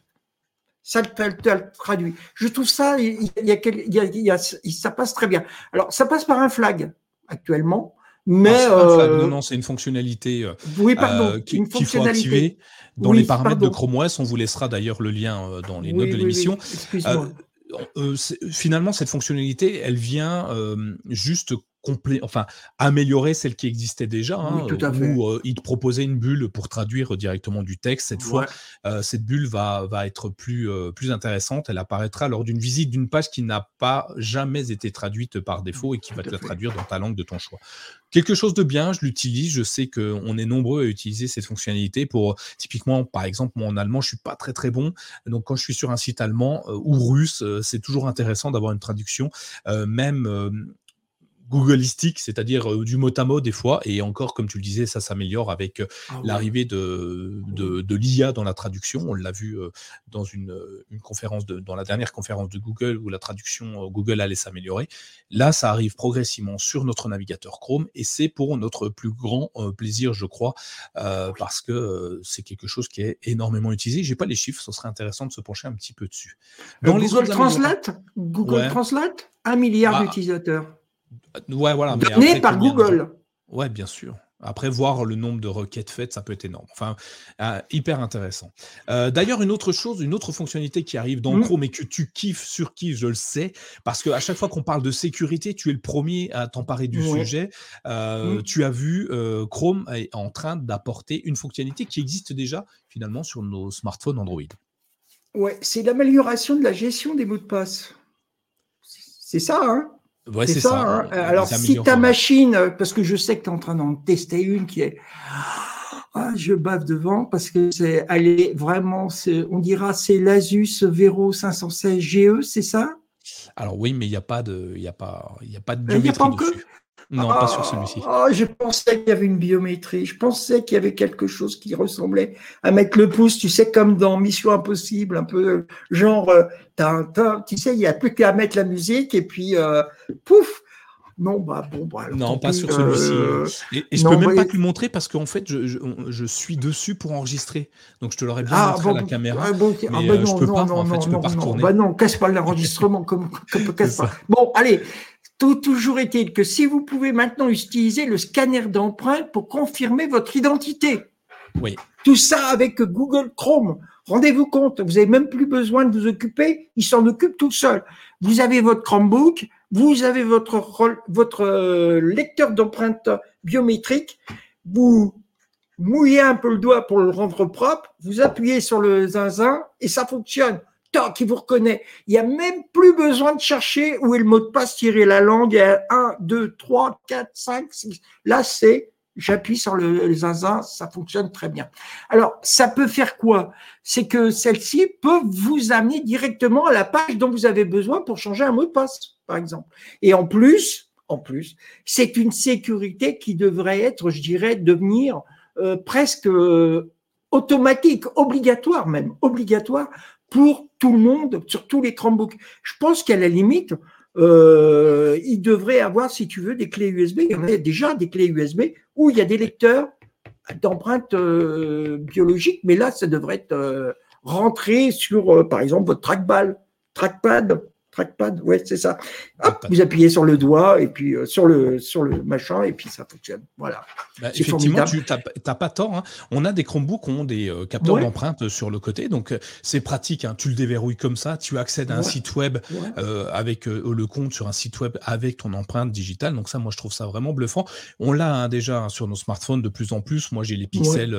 ça te, traduit. Je trouve ça, y a, il y a, ça passe très bien. Alors, ça passe par un flag actuellement. Mais euh, non, non, c'est une fonctionnalité oui, pardon, qui, qu'il faut activer dans les paramètres de Chrome OS. On vous laissera d'ailleurs le lien dans les notes de l'émission. finalement, cette fonctionnalité, elle vient juste enfin améliorer celle qui existait déjà, hein, où euh, il te proposait une bulle pour traduire directement du texte. Cette fois, euh, cette bulle va, va être plus, euh, plus intéressante. Elle apparaîtra lors d'une visite d'une page qui n'a pas jamais été traduite par défaut et qui va te la traduire dans ta langue de ton choix. Quelque chose de bien, je l'utilise. Je sais qu'on est nombreux à utiliser cette fonctionnalité pour, typiquement, par exemple, moi en allemand, je suis pas très très bon. Donc, quand je suis sur un site allemand ou russe, c'est toujours intéressant d'avoir une traduction, même Googleistique, c'est-à-dire euh, du mot à mot des fois, et encore, comme tu le disais, ça s'améliore avec euh, ah l'arrivée de, de, l'IA dans la traduction. On l'a vu euh, dans une, une conférence, de, dans la dernière conférence de Google où la traduction Google allait s'améliorer. Là, ça arrive progressivement sur notre navigateur Chrome, et c'est pour notre plus grand plaisir, je crois, parce que c'est quelque chose qui est énormément utilisé. J'ai pas les chiffres, ce serait intéressant de se pencher un petit peu dessus. Dans les Google Translate, Google Translate, un milliard bah, d'utilisateurs. Ouais, voilà. Par Google. Ouais, bien sûr. Après, voir le nombre de requêtes faites, ça peut être énorme. Enfin, euh, hyper intéressant. Euh, d'ailleurs, une autre chose, une autre fonctionnalité qui arrive dans mmh. Chrome et que tu kiffes, sur qui je le sais, parce qu'à chaque fois qu'on parle de sécurité, tu es le premier à t'emparer du sujet. Euh, mmh. Tu as vu, Chrome est en train d'apporter une fonctionnalité qui existe déjà finalement sur nos smartphones Android. Ouais, c'est l'amélioration de la gestion des mots de passe. C'est ça, hein? C'est ça. Hein. Alors, si ta machine, parce que je sais que tu es en train d'en tester une qui est. Ah, je bave devant parce que c'est, elle vraiment, on dira, c'est l'Asus Vero 516 GE, c'est ça? Alors oui, mais il n'y a pas de, il a pas, il y a pas de biométrie dessus. Non, pas sur celui-ci. Oh, je pensais qu'il y avait une biométrie. Je pensais qu'il y avait quelque chose qui ressemblait à mettre le pouce, tu sais, comme dans Mission Impossible, un peu genre, euh, tu sais, il n'y a plus qu'à mettre la musique et puis euh, pouf, non, bah bon, bah, Non, pas sur celui-ci. Euh, et, je ne peux même pas te le montrer parce qu'en fait, je, je, suis dessus pour enregistrer. Donc, je te l'aurais bien ah, montré à la caméra. Ah, bon, ah, bah, non, je peux non, pas, non, en fait, non, je peux pas retourner. Bah non, casse pas l'enregistrement comme, comme (laughs) casse pas. Bon, allez, toujours est-il que si vous pouvez maintenant utiliser le scanner d'empreinte pour confirmer votre identité. Oui. Tout ça avec Google Chrome. Rendez-vous compte, vous n'avez même plus besoin de vous occuper, il s'en occupe tout seul. Vous avez votre Chromebook, vous avez votre, votre euh, lecteur d'empreinte biométrique, vous mouillez un peu le doigt pour le rendre propre, vous appuyez sur le zinzin et ça fonctionne qui vous reconnaît. Il n'y a même plus besoin de chercher où est le mot de passe, tirer la langue. Il y a 1, 2, 3, 4, 5, 6. Là, c'est j'appuie sur le, zinzin, ça fonctionne très bien. Alors, ça peut faire quoi? C'est que celle-ci peut vous amener directement à la page dont vous avez besoin pour changer un mot de passe, par exemple. Et en plus, en plus, c'est une sécurité qui devrait être, je dirais, devenir euh, presque euh, automatique, obligatoire même, obligatoire pour tout le monde, sur tous les Chromebooks. Je pense qu'à la limite, euh, il devrait avoir, si tu veux, des clés USB. Il y en a déjà des clés USB où il y a des lecteurs d'empreintes euh, biologiques, mais là, ça devrait être euh, rentré sur, par exemple, votre trackball, trackpad trackpad, ouais, c'est ça. Hop, vous appuyez sur le doigt et puis euh, sur le sur le machin et puis ça fonctionne. Voilà. Bah, effectivement, tu n'as pas tort. Hein. On a des Chromebooks qui ont des euh, capteurs d'empreintes sur le côté, donc euh, c'est pratique. Hein. Tu le déverrouilles comme ça, tu accèdes à un site web avec le compte sur un site web avec ton empreinte digitale. Donc ça, moi, je trouve ça vraiment bluffant. On l'a hein, déjà sur nos smartphones de plus en plus. Moi, j'ai les pixels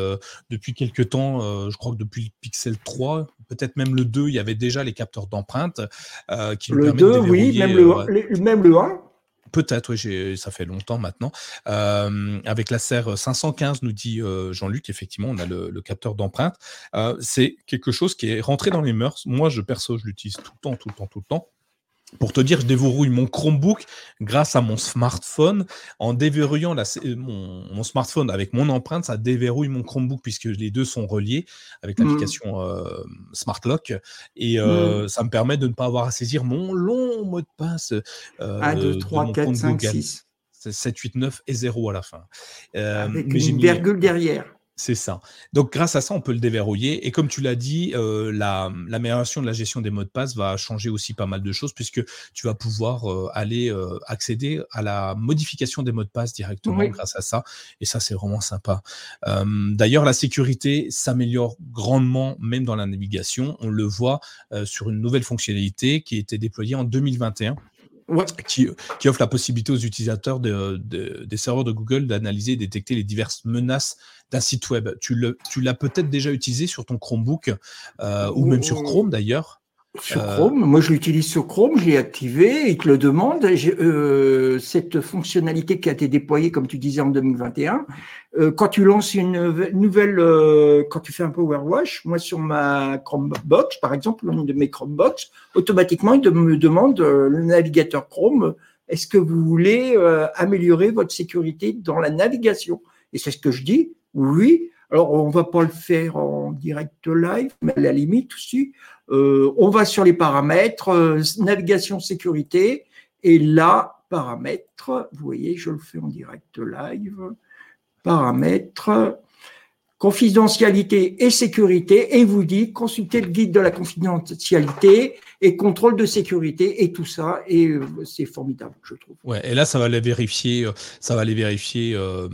depuis quelques temps. je crois que depuis le Pixel 3, peut-être même le 2, il y avait déjà les capteurs d'empreintes euh, qui le 2, oui, même le, 1, euh, même le 1. Peut-être, oui, ça fait longtemps maintenant. Euh, avec la serre 515, nous dit Jean-Luc, effectivement, on a le, le capteur d'empreinte. c'est quelque chose qui est rentré dans les mœurs. Moi, je perso, je l'utilise tout le temps, tout le temps, tout le temps. Pour te dire, je déverrouille mon Chromebook grâce à mon smartphone. En déverrouillant mon, smartphone avec mon empreinte, ça déverrouille mon Chromebook puisque les deux sont reliés avec mmh. l'application euh, Smart Lock. Et euh, mmh. ça me permet de ne pas avoir à saisir mon long mot de passe. Euh, 1, 2, 3, 4, 5, 6. 7, 8, 9 et 0 à la fin. Euh, avec une virgule derrière. C'est ça. Donc, grâce à ça, on peut le déverrouiller. Et comme tu l'as dit, euh, l'amélioration de la gestion des mots de passe va changer aussi pas mal de choses puisque tu vas pouvoir euh, aller euh, accéder à la modification des mots de passe directement grâce à ça. Et ça, c'est vraiment sympa. D'ailleurs, la sécurité s'améliore grandement, même dans la navigation. On le voit sur une nouvelle fonctionnalité qui a été déployée en 2021 qui, offre la possibilité aux utilisateurs des serveurs de Google d'analyser et détecter les diverses menaces d'un site web. Tu l'as peut-être déjà utilisé sur ton Chromebook euh, ou même sur Chrome d'ailleurs. Sur euh, Chrome, moi je l'utilise sur Chrome, je l'ai activé, il te le demande. Euh, cette fonctionnalité qui a été déployée, comme tu disais, en 2021, euh, quand tu lances une nouvelle, euh, quand tu fais un Power Wash, moi sur ma Chromebox, par exemple, l'une de mes Chromebox, automatiquement il me demande le navigateur Chrome, est-ce que vous voulez améliorer votre sécurité dans la navigation? Et c'est ce que je dis, oui. Alors on va pas le faire en direct live, mais à la limite aussi, euh, on va sur les paramètres, euh, navigation sécurité, et là, paramètres, vous voyez, je le fais en direct live, paramètres, confidentialité et sécurité, et vous dit consultez le guide de la confidentialité et contrôle de sécurité et tout ça, et euh, c'est formidable, je trouve. Ouais, et là, ça va les vérifier, euh, ça va les vérifier, euh,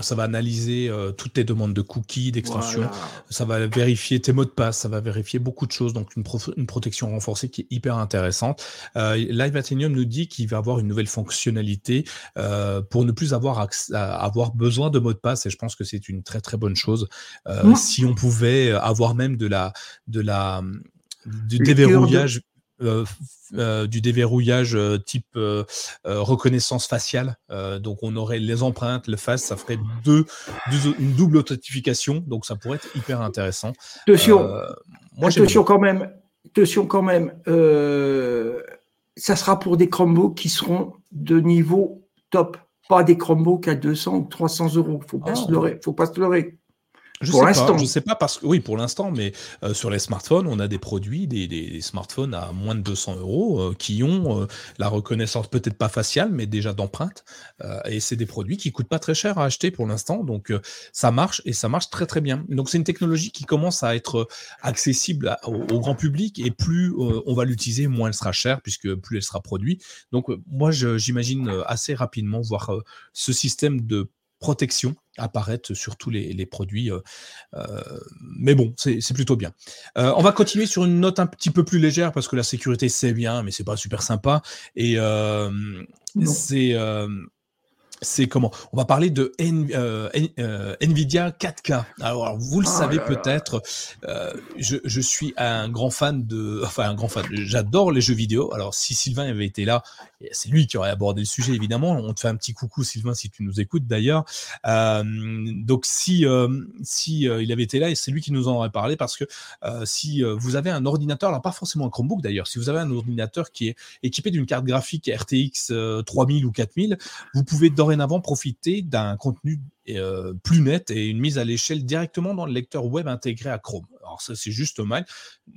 ça va analyser toutes tes demandes de cookies, d'extensions, ça va vérifier tes mots de passe, ça va vérifier beaucoup de choses, donc une, une protection renforcée qui est hyper intéressante. Live Athenium nous dit qu'il va avoir une nouvelle fonctionnalité pour ne plus avoir, avoir besoin de mots de passe, et je pense que c'est une très très bonne chose. Euh, si on pouvait avoir même de la, de la, du déverrouillage. Euh, euh, du déverrouillage type reconnaissance faciale. donc on aurait les empreintes, le face, ça ferait deux, une double authentification. Donc ça pourrait être hyper intéressant. Attention, moi, attention quand même, attention quand même. ça sera pour des Chromebooks qui seront de niveau top, pas des Chromebooks à 200 ou 300 euros. Faut pas se leurrer. Faut pas se leurrer. Je pour l'instant. Je sais pas parce que oui, pour l'instant, mais euh, sur les smartphones, on a des produits, des, smartphones à moins de 200 euros euh, qui ont euh, la reconnaissance peut-être pas faciale, mais déjà d'empreinte. et c'est des produits qui coûtent pas très cher à acheter pour l'instant, donc ça marche et ça marche très très bien. Donc c'est une technologie qui commence à être accessible au, grand public et plus on va l'utiliser, moins elle sera chère puisque plus elle sera produite. Donc moi, j'imagine assez rapidement voir ce système de protection apparaître sur tous les, produits. Euh, euh, mais bon, c'est plutôt bien. Euh, on va continuer sur une note un petit peu plus légère parce que la sécurité c'est bien, mais c'est pas super sympa. Et c'est c'est comment? On va parler de euh, euh, Nvidia 4K. Alors, vous le oh savez peut-être, euh, je, suis un grand fan de, enfin un grand fan. J'adore les jeux vidéo. Alors, si Sylvain avait été là, c'est lui qui aurait abordé le sujet évidemment. On te fait un petit coucou Sylvain si tu nous écoutes d'ailleurs. donc, si si il avait été là, c'est lui qui nous en aurait parlé parce que si vous avez un ordinateur, alors pas forcément un Chromebook d'ailleurs, si vous avez un ordinateur qui est équipé d'une carte graphique RTX 3000 ou 4000, vous pouvez dorénavant profiter d'un contenu euh, plus net et une mise à l'échelle directement dans le lecteur web intégré à Chrome. Alors ça c'est juste mal,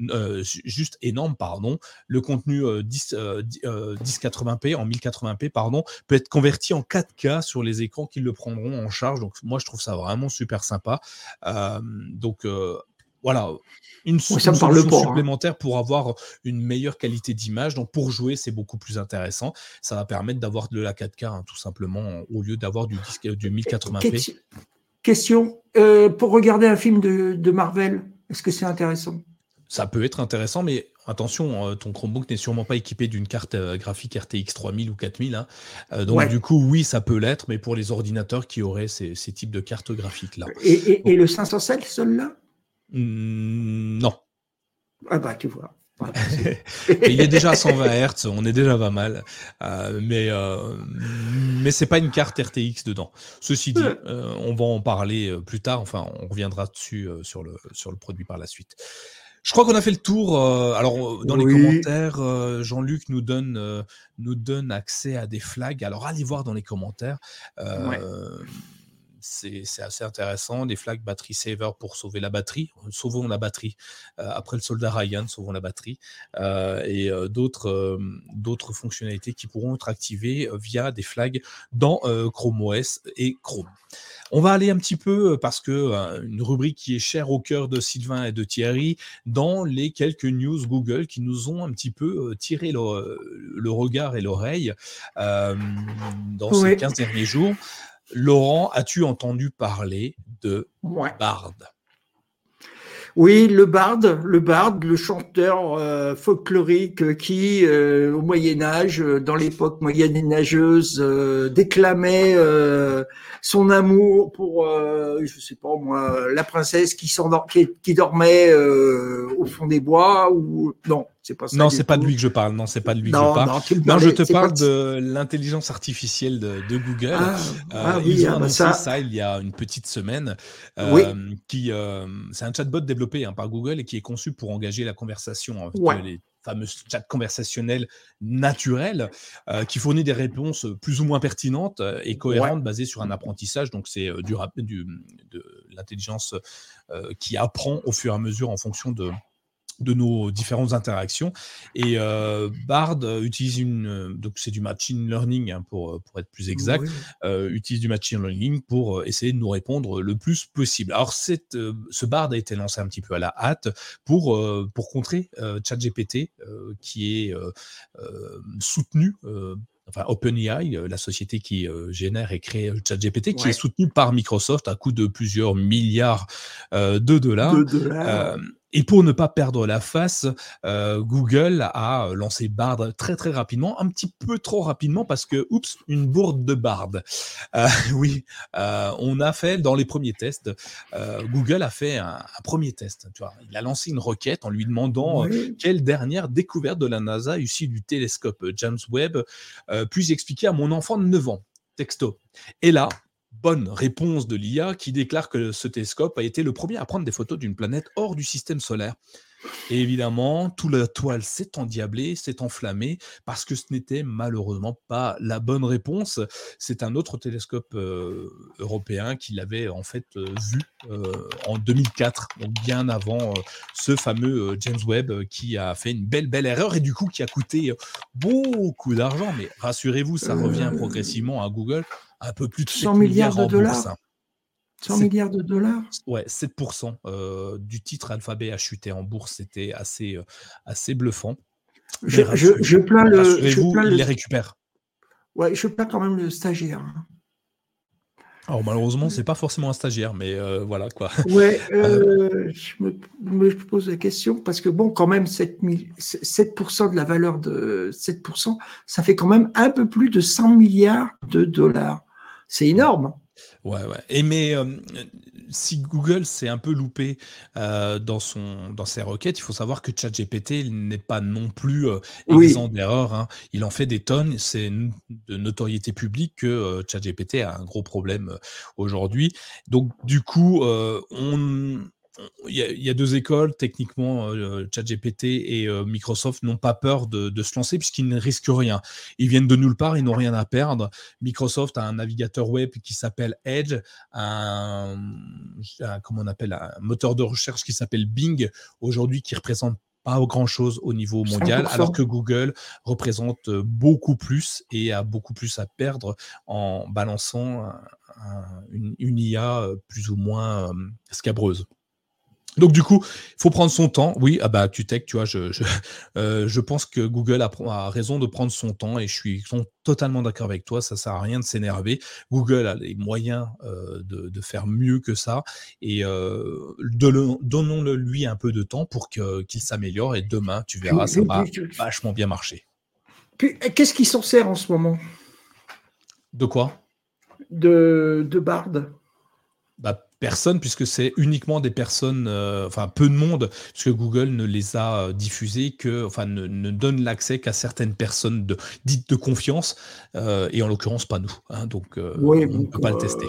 euh, juste énorme pardon. Le contenu 10, euh, 1080p en 1080p pardon peut être converti en 4K sur les écrans qui le prendront en charge. Donc moi je trouve ça vraiment super sympa. donc voilà, une, solution hein. supplémentaire pour avoir une meilleure qualité d'image. Donc pour jouer, c'est beaucoup plus intéressant. Ça va permettre d'avoir de la 4K hein, tout simplement au lieu d'avoir du, du 1080p. Question, euh, pour regarder un film de, Marvel, est-ce que c'est intéressant? Ça peut être intéressant, mais attention, euh, ton Chromebook n'est sûrement pas équipé d'une carte euh, graphique RTX 3000 ou 4000. Hein. donc du coup, oui, ça peut l'être, mais pour les ordinateurs qui auraient ces, types de cartes graphiques-là. Et, et le 507, celui-là? Mmh, non. Ah bah tu vois. (laughs) il est déjà à 120 Hz, on est déjà pas mal, euh, mais euh, mais c'est pas une carte RTX dedans. Ceci dit, euh, on va en parler euh, plus tard. Enfin, on reviendra dessus sur le sur le produit par la suite. Je crois qu'on a fait le tour. alors dans les commentaires, Jean-Luc nous donne nous donne accès à des flags. Alors allez voir dans les commentaires. C'est assez intéressant. Des flags battery saver pour sauver la batterie. Sauvons la batterie. après le soldat Ryan, sauvons la batterie. et d'autres d'autres fonctionnalités qui pourront être activées via des flags dans Chrome OS et Chrome. On va aller un petit peu, parce que une rubrique qui est chère au cœur de Sylvain et de Thierry, dans les quelques news Google qui nous ont un petit peu tiré le, regard et l'oreille dans ces 15 derniers jours. Laurent, as-tu entendu parler de Bard? Oui, le barde, le barde, le chanteur euh, folklorique qui, euh, au Moyen Âge, euh, dans l'époque moyenâgeuse, déclamait son amour pour, je sais pas moi, la princesse qui, qui, qui dormait au fond des bois ou non, non, c'est pas de lui que je parle. Non, c'est pas de lui que je parle. Non, je te parle de l'intelligence artificielle de, Google. Ah, euh, ah ils ont ah, bah annoncé ça... il y a une petite semaine. Euh, qui, euh, c'est un chatbot développé hein, par Google et qui est conçu pour engager la conversation. les fameux chats conversationnels naturels, qui fournit des réponses plus ou moins pertinentes et cohérentes basées sur un apprentissage. Donc, c'est du, du, de l'intelligence qui apprend au fur et à mesure en fonction de de nos différentes interactions. Et euh, Bard utilise une, euh, donc c'est du machine learning hein, pour, euh, pour être plus exact, utilise du machine learning pour essayer de nous répondre le plus possible. Alors cette, ce Bard a été lancé un petit peu à la hâte pour, pour contrer ChatGPT qui est soutenu enfin OpenAI, la société qui génère et crée ChatGPT, qui est soutenu par Microsoft à coût de plusieurs milliards de dollars. De dollars. Et pour ne pas perdre la face, euh, Google a lancé Bard très très rapidement, un petit peu trop rapidement parce que, oups, une bourde de Bard. Euh, (laughs) oui, euh, on a fait dans les premiers tests, Google a fait un, premier test. Tu vois, il a lancé une requête en lui demandant quelle dernière découverte de la NASA issue du télescope James Webb puis-je expliquer à mon enfant de 9 ans. Texto. Et là, bonne réponse de l'IA qui déclare que ce télescope a été le premier à prendre des photos d'une planète hors du système solaire. Et évidemment, toute la toile s'est endiablée, s'est enflammée, parce que ce n'était malheureusement pas la bonne réponse. C'est un autre télescope euh, européen qui l'avait en fait euh, vu euh, en 2004, donc bien avant ce fameux James Webb qui a fait une belle, belle erreur et du coup qui a coûté beaucoup d'argent. Mais rassurez-vous, ça revient progressivement à Google un peu plus de 100 milliards, de dollars. 100 milliards de dollars? Ouais, 7% euh, du titre Alphabet a chuté en bourse. C'était assez, euh, assez bluffant. Je, je, plains le. Rassurez-vous, il les récupère. Ouais, je plains quand même le stagiaire. Hein. Alors malheureusement, c'est pas forcément un stagiaire, mais euh, voilà quoi. Ouais, (laughs) je me, pose la question parce que bon, quand même 7, 7% de la valeur de 7%, ça fait quand même un peu plus de 100 milliards de dollars. C'est énorme. Ouais, ouais. Et mais euh, si Google s'est un peu loupé euh, dans, son, dans ses requêtes, il faut savoir que ChatGPT n'est pas non plus euh, exempt d'erreurs. Hein. Il en fait des tonnes. C'est de notoriété publique que ChatGPT a un gros problème aujourd'hui. Donc, du coup, on, il y, a, deux écoles, techniquement, euh, ChatGPT et euh, Microsoft n'ont pas peur de, se lancer puisqu'ils ne risquent rien. Ils viennent de nulle part, ils n'ont rien à perdre. Microsoft a un navigateur web qui s'appelle Edge, un, comment on appelle, un moteur de recherche qui s'appelle Bing, aujourd'hui qui représente pas grand chose au niveau mondial, alors que Google représente beaucoup plus et a beaucoup plus à perdre en balançant une, une, IA plus ou moins euh, scabreuse. Donc du coup, il faut prendre son temps. Oui, ah bah tech, tu vois, je, je, euh, je pense que Google a, raison de prendre son temps et je suis totalement d'accord avec toi. Ça sert à rien de s'énerver. Google a les moyens euh, de, de, faire mieux que ça et euh, donnons-le lui un peu de temps pour qu'il s'améliore et demain, tu verras, ça va vachement bien marcher. Qu'est-ce qui s'en sert en ce moment? De quoi? De, de Bard. Bah, personne, puisque c'est uniquement des personnes, euh, enfin peu de monde, puisque Google ne les a euh, diffusés que, enfin ne, donne l'accès qu'à certaines personnes de, dites de confiance, euh, et en l'occurrence pas nous. Hein, donc on ne peut pas le tester.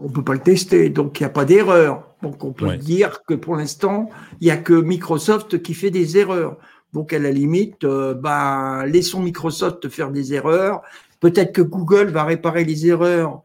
on peut pas le tester, donc il n'y a pas d'erreur. Donc on peut dire que pour l'instant, il n'y a que Microsoft qui fait des erreurs. Donc à la limite, bah, laissons Microsoft faire des erreurs. Peut-être que Google va réparer les erreurs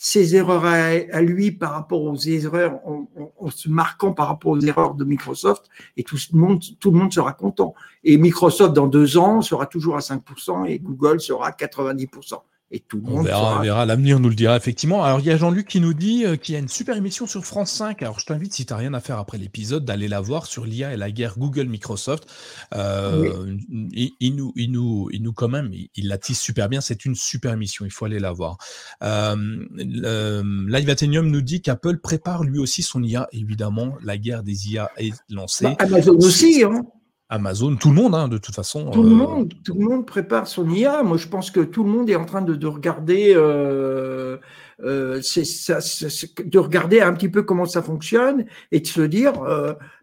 ses erreurs à, lui par rapport aux erreurs, en, se marquant par rapport aux erreurs de Microsoft, et tout le monde, tout le monde sera content. Et Microsoft, dans deux ans, sera toujours à 5%, et Google sera à 90%. Et tout le on verra, verra. l'avenir nous le dira effectivement. Alors il y a Jean-Luc qui nous dit euh, qu'il y a une super émission sur France 5. Alors je t'invite, si tu n'as rien à faire après l'épisode, d'aller la voir sur l'IA et la guerre Google-Microsoft. Euh, il, nous, il, nous, il nous quand même, il, la tisse super bien. C'est une super émission, il faut aller la voir. Euh, Live Athenium nous dit qu'Apple prépare lui aussi son IA. Évidemment, la guerre des IA est lancée. Bah, Amazon aussi, hein Amazon, tout le monde, hein, de toute façon. Tout le euh, monde, tout le monde prépare son IA. Moi, je pense que tout le monde est en train de, regarder, euh, euh, de regarder un petit peu comment ça fonctionne et de se dire.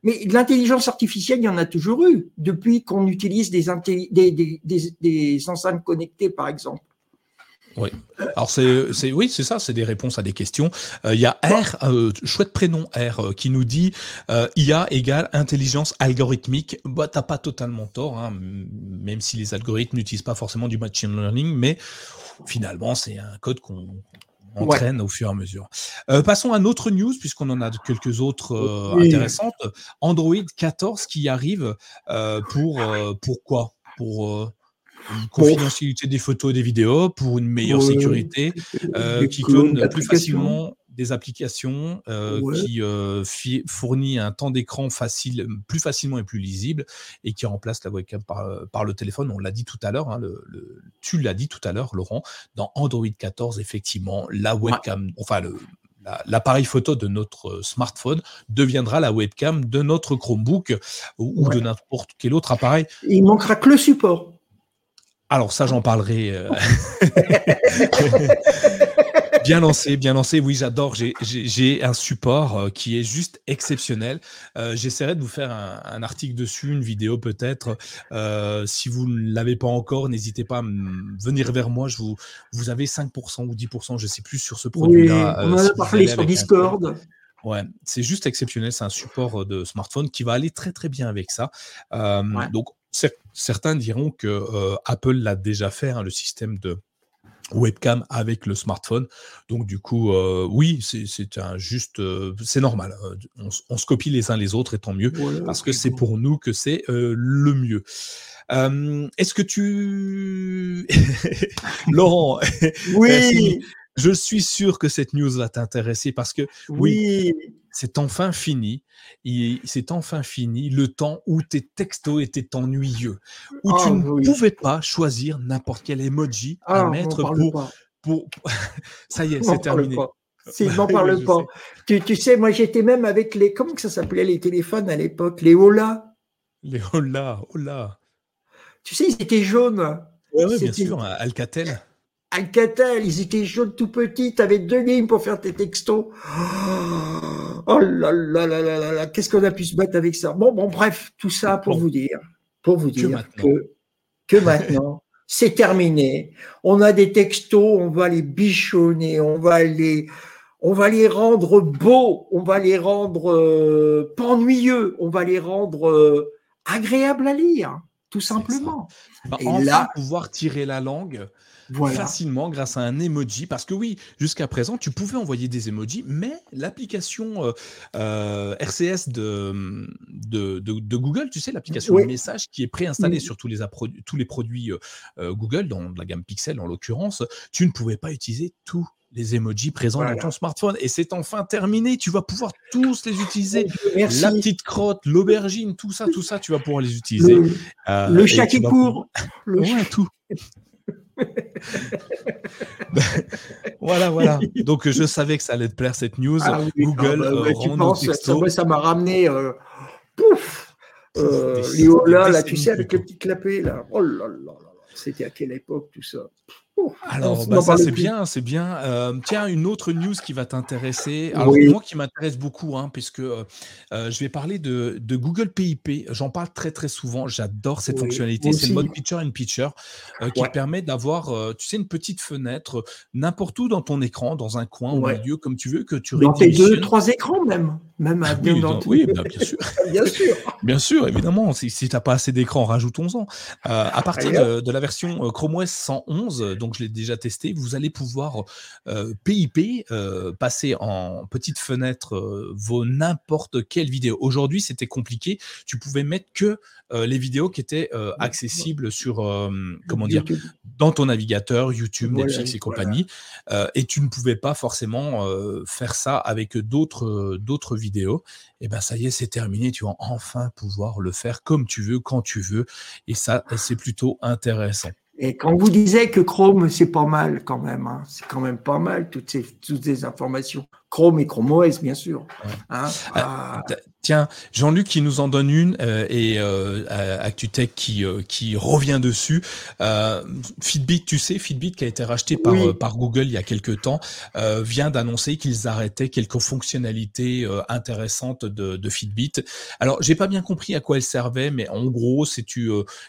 mais l'intelligence artificielle, il y en a toujours eu depuis qu'on utilise des, des, des enceintes connectées, par exemple. Oui. Alors c'est, oui, c'est ça, c'est des réponses à des questions. Euh, il y a R, euh, chouette prénom R, euh, qui nous dit IA égale intelligence algorithmique. Bah, t'as pas totalement tort, hein, même si les algorithmes n'utilisent pas forcément du machine learning, mais finalement c'est un code qu'on entraîne au fur et à mesure. passons à notre news, puisqu'on en a quelques autres intéressantes. Android 14 qui arrive pour pourquoi? Pour confidentialité des photos et des vidéos pour une meilleure sécurité, euh, qui clone plus facilement des applications, euh, qui euh, fournit un temps d'écran facile, plus facilement et plus lisible, et qui remplace la webcam par, le téléphone. On l'a dit tout à l'heure, hein, le, tu l'as dit tout à l'heure, Laurent, dans Android 14, effectivement, la webcam, enfin le, l'appareil photo de notre smartphone deviendra la webcam de notre Chromebook ou, de n'importe quel autre appareil. Il manquera que le support. Alors ça, j'en parlerai. Euh, (laughs) bien lancé, bien lancé. Oui, j'adore. J'ai un support euh, qui est juste exceptionnel. Euh, j'essaierai de vous faire un, article dessus, une vidéo peut-être. si vous ne l'avez pas encore, n'hésitez pas à venir vers moi. Je vous, vous avez 5% ou 10%, je ne sais plus sur ce produit-là. on en a parlé sur Discord. Ouais, c'est juste exceptionnel. C'est un support de smartphone qui va aller très très bien avec ça. Donc certains diront que euh, Apple l'a déjà fait, hein, le système de webcam avec le smartphone. Donc du coup, euh, oui, c'est un juste, euh, c'est normal. On, se copie les uns les autres et tant mieux, parce que c'est pour nous que c'est le mieux. Est-ce que tu, (laughs) Laurent, oui, je suis sûr que cette news va t'intéresser parce que oui c'est enfin fini. C'est enfin fini le temps où tes textos étaient ennuyeux, où tu ah ne pouvais pas choisir n'importe quel emoji à ah, mettre pour, pour, (laughs) Ça y est, c'est terminé. S'il m'en parle pas. Tu, tu, sais, moi j'étais même avec les. Comment que ça s'appelait les téléphones à l'époque? Les Ola. Les Ola, Ola. Tu sais, ils étaient jaunes. Oui, bien sûr, Alcatel. Alcatel, ils étaient jaunes tout petits, tu avais deux lignes pour faire tes textos. Oh là là là là là qu'est-ce qu'on a pu se battre avec ça? Bon, bon, bref, tout ça pour vous dire, pour vous dire que, que, maintenant, (laughs) c'est terminé. On a des textos, on va les bichonner, on va les, on va les rendre beaux, on va les rendre euh, pas ennuyeux, on va les rendre euh, agréables à lire, tout simplement. Bah, Et là, pouvoir tirer la langue facilement grâce à un emoji. Parce que oui, jusqu'à présent, tu pouvais envoyer des emojis, mais l'application euh, euh, RCS de, de, Google, tu sais, l'application de message qui est préinstallée sur tous les, tous les produits euh, Google, dans la gamme Pixel en l'occurrence, tu ne pouvais pas utiliser tous les emojis présents dans ton smartphone. Et c'est enfin terminé. Tu vas pouvoir tous les utiliser. La petite crotte, l'aubergine, tout ça, tout ça, tu vas pouvoir les utiliser. Le, chat qui court. Le ouais, tout. Voilà, voilà. Donc je savais que ça allait te plaire cette news. Ah Google ah bah, euh, ça m'a ramené. Euh, pouf euh, Léola, là, tu sais, avec le petit clapet, là. Oh là là là. C'était à quelle époque tout ça? Alors, bah, ça c'est bien, c'est bien. Euh, tiens, une autre news qui va t'intéresser. Alors, moi qui m'intéresse beaucoup, hein, puisque euh, euh, je vais parler de, Google PIP. J'en parle très très souvent. J'adore cette fonctionnalité. C'est le mode Picture in Picture qui permet d'avoir, tu sais, une petite fenêtre n'importe où dans ton écran, dans un coin, au milieu, comme tu veux, que tu Dans tes deux, trois écrans même. Même à oui, oui bah, bien sûr. (laughs) bien (laughs) sûr. bien sûr, évidemment. Si, si tu n'as pas assez d'écran, rajoutons-en. Euh, à partir de, la version euh, Chrome OS 111, donc je l'ai déjà testé, vous allez pouvoir PIP, passer en petite fenêtre vos n'importe quelle vidéo. Aujourd'hui, c'était compliqué. Tu pouvais mettre que les vidéos qui étaient accessibles sur, comment dire, dans ton navigateur, YouTube, Netflix et compagnie. et tu ne pouvais pas forcément faire ça avec d'autres d'autres vidéos. Et ben ça y est, c'est terminé. Tu vas enfin pouvoir le faire comme tu veux, quand tu veux. Et ça, c'est plutôt intéressant. Et quand vous disiez que Chrome, c'est pas mal quand même, hein, c'est quand même pas mal toutes ces, toutes ces informations. Chrome et Chrome OS, bien sûr. Hein, ah, ah. Tiens, Jean-Luc qui nous en donne une euh, et euh, ActuTech qui, euh, qui revient dessus. Euh, Fitbit, tu sais, Fitbit qui a été racheté par, par Google il y a quelques temps, vient d'annoncer qu'ils arrêtaient quelques fonctionnalités intéressantes de, de Fitbit. Alors, j'ai pas bien compris à quoi elles servaient, mais en gros, c'est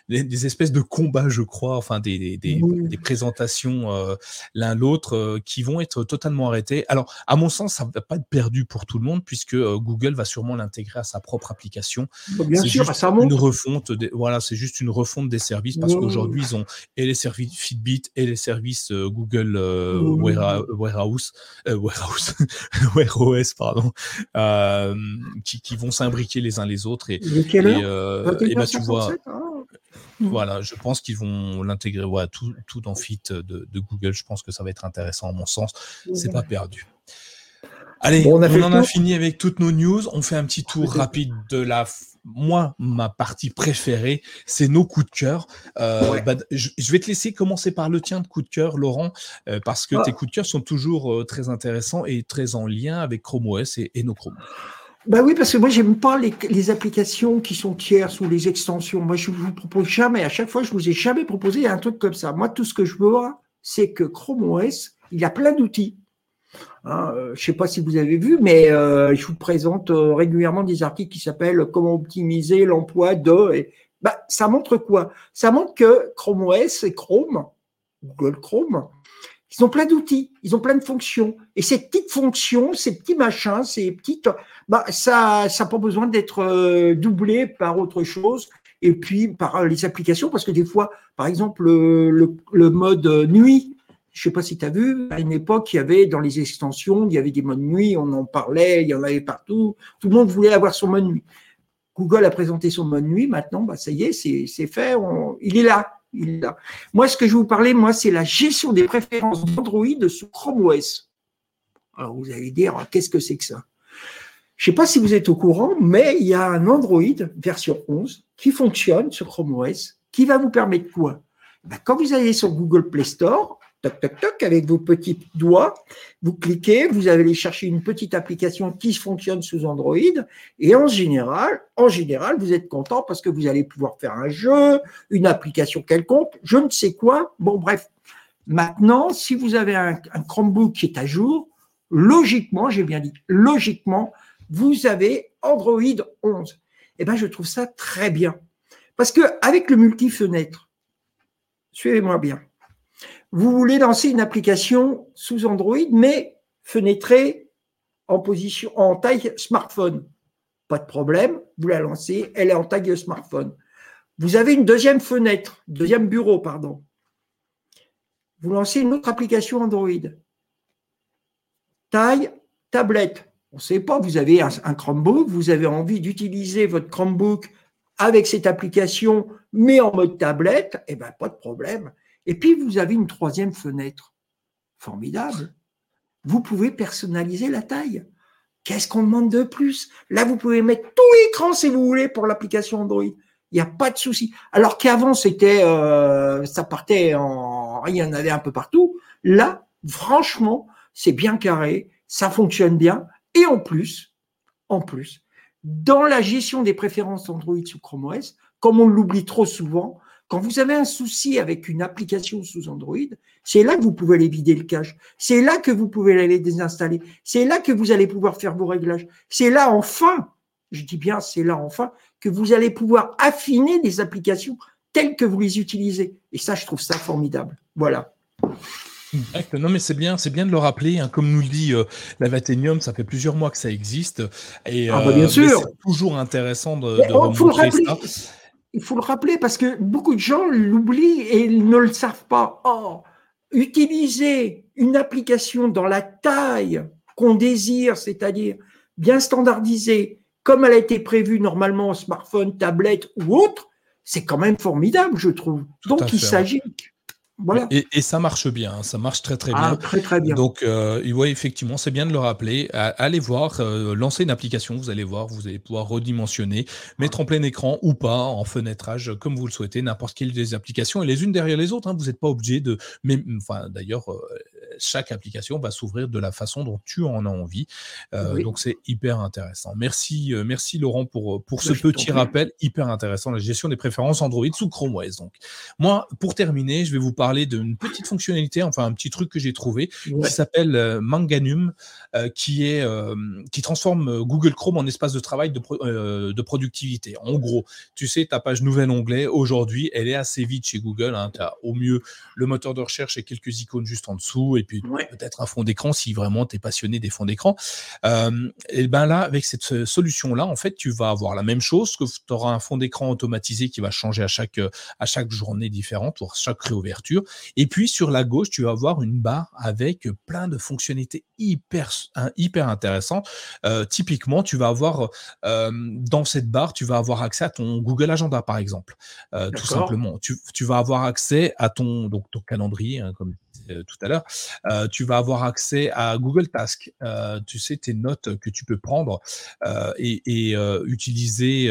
des, des, espèces de combats, je crois, enfin des, des, des, des présentations l'un l'autre qui vont être totalement arrêtées. Alors, à mon sens, ça va pas être perdu pour tout le monde puisque Google va sûrement l'intégrer à sa propre application. Bien sûr, ça Une refonte, voilà, c'est juste une refonte des services parce qu'aujourd'hui ils ont et les services Fitbit et les services euh, Google euh, Warehouse, euh, Warehouse, (laughs) Wear OS, pardon, qui, qui, vont s'imbriquer les uns les autres et, et, bah, tu vois. Hein? Voilà, je pense qu'ils vont l'intégrer voilà, tout, tout dans Fit de, de, Google. Je pense que ça va être intéressant à mon sens. C'est pas perdu. Allez, on, en a fini avec toutes nos news. On fait un petit tour rapide de la. Moi, ma partie préférée, c'est nos coups de cœur. Euh, bah, je, vais te laisser commencer par le tien de coup de cœur, Laurent, euh, parce que ah. tes coups de cœur sont toujours euh, très intéressants et très en lien avec Chrome OS et, nos Chrome. Bah oui, parce que moi, j'aime pas les, applications qui sont tierces ou les extensions. Moi, je vous propose jamais, à chaque fois, je vous ai jamais proposé un truc comme ça. Moi, tout ce que je veux, c'est que Chrome OS, il a plein d'outils Hein, euh, je ne sais pas si vous avez vu, mais euh, je vous présente euh, régulièrement des articles qui s'appellent Comment optimiser l'emploi de. Et, bah, ça montre quoi? Ça montre que Chrome OS et Chrome, Google Chrome, ils ont plein d'outils, ils ont plein de fonctions. Et ces petites fonctions, ces petits machins, ces petites, bah, ça n'a pas besoin d'être doublé par autre chose. Et puis par les applications, parce que des fois, par exemple, le, le mode nuit, je sais pas si tu as vu, à une époque, il y avait dans les extensions, il y avait des modes nuit, on en parlait, il y en avait partout. Tout le monde voulait avoir son mode nuit. Google a présenté son mode nuit, maintenant, bah, ça y est, c'est fait, il est là. Moi, ce que je vais vous parler, moi, c'est la gestion des préférences d'Android sur Chrome OS. Alors, vous allez dire, qu'est-ce que c'est que ça? Je ne sais pas si vous êtes au courant, mais il y a un Android version 11 qui fonctionne sur Chrome OS, qui va vous permettre quoi? Bah, Quand vous allez sur Google Play Store, toc, toc, toc, avec vos petits doigts, vous cliquez, vous allez chercher une petite application qui fonctionne sous Android, et en général, en général, vous êtes content parce que vous allez pouvoir faire un jeu, une application quelconque, je ne sais quoi. Bon, bref. Maintenant, si vous avez un, Chromebook qui est à jour, logiquement, j'ai bien dit, logiquement, vous avez Android 11. Eh bien, je trouve ça très bien. Parce que avec le multi-fenêtre, suivez-moi bien, vous voulez lancer une application sous Android, mais fenêtrée en taille smartphone. Pas de problème, vous la lancez, elle est en taille smartphone. Vous avez une deuxième fenêtre, deuxième bureau, pardon. Vous lancez une autre application Android. Taille tablette. On ne sait pas, vous avez un, un Chromebook, vous avez envie d'utiliser votre Chromebook avec cette application, mais en mode tablette, eh bien, pas de problème. Et puis, vous avez une troisième fenêtre. Formidable. Vous pouvez personnaliser la taille. Qu'est-ce qu'on demande de plus? Là, vous pouvez mettre tout l'écran si vous voulez pour l'application Android. Il n'y a pas de souci. Alors qu'avant, c'était, euh, ça partait en, il y en avait un peu partout. Là, franchement, c'est bien carré, ça fonctionne bien. Et en plus, en plus, dans la gestion des préférences Android sous Chrome OS, comme on l'oublie trop souvent, quand vous avez un souci avec une application sous Android, c'est là que vous pouvez aller vider le cache. C'est là que vous pouvez aller désinstaller. C'est là que vous allez pouvoir faire vos réglages. C'est là enfin, je dis bien c'est là enfin, que vous allez pouvoir affiner des applications telles que vous les utilisez. Et ça, je trouve ça formidable. Voilà. Non, mais c'est bien, c'est bien de le rappeler. Hein. Comme nous le dit euh, la Vatenium, ça fait plusieurs mois que ça existe. Et, ah, bah, bien sûr. C'est toujours intéressant de, de ça. Il faut le rappeler parce que beaucoup de gens l'oublient et ils ne le savent pas. Or, utiliser une application dans la taille qu'on désire, c'est-à-dire bien standardisée, comme elle a été prévue normalement au smartphone, tablette ou autre, c'est quand même formidable, je trouve. Donc, il s'agit et, ça marche bien, hein, ça marche très très ah, bien. très très bien. Donc, euh, effectivement, c'est bien de le rappeler. Allez voir, euh, lancer une application, vous allez voir, vous allez pouvoir redimensionner, mettre en plein écran ou pas, en fenêtrage, comme vous le souhaitez, n'importe quelle des applications, et les unes derrière les autres. Hein, vous n'êtes pas obligé de. Mais, enfin, d'ailleurs, euh, chaque application va s'ouvrir de la façon dont tu en as envie. Euh, donc, c'est hyper intéressant. Merci, merci Laurent pour, pour ce petit rappel, hyper intéressant, la gestion des préférences Android sous Chrome OS. Donc, moi, pour terminer, je vais vous parler d'une petite fonctionnalité, enfin un petit truc que j'ai trouvé, qui s'appelle euh, Manganum, euh, qui, est, euh, qui transforme Google Chrome en espace de travail de, de productivité. En gros, tu sais, ta page nouvel onglet, aujourd'hui, elle est assez vite chez Google. Hein. tu as au mieux le moteur de recherche et quelques icônes juste en dessous, et puis peut-être un fond d'écran si vraiment tu es passionné des fonds d'écran. et ben là, avec cette solution-là, en fait, tu vas avoir la même chose, que tu auras un fond d'écran automatisé qui va changer à chaque, à chaque journée différente, pour chaque réouverture et puis sur la gauche, tu vas avoir une barre avec plein de fonctionnalités hyper, hyper intéressantes. Euh, typiquement, tu vas avoir euh, dans cette barre, tu vas avoir accès à ton Google Agenda, par exemple. Euh, tout simplement. Tu, vas avoir accès à ton, donc, ton calendrier, hein, comme euh, tout à l'heure, euh, tu vas avoir accès à Google Task. Euh, tu sais, tes notes que tu peux prendre et, utiliser,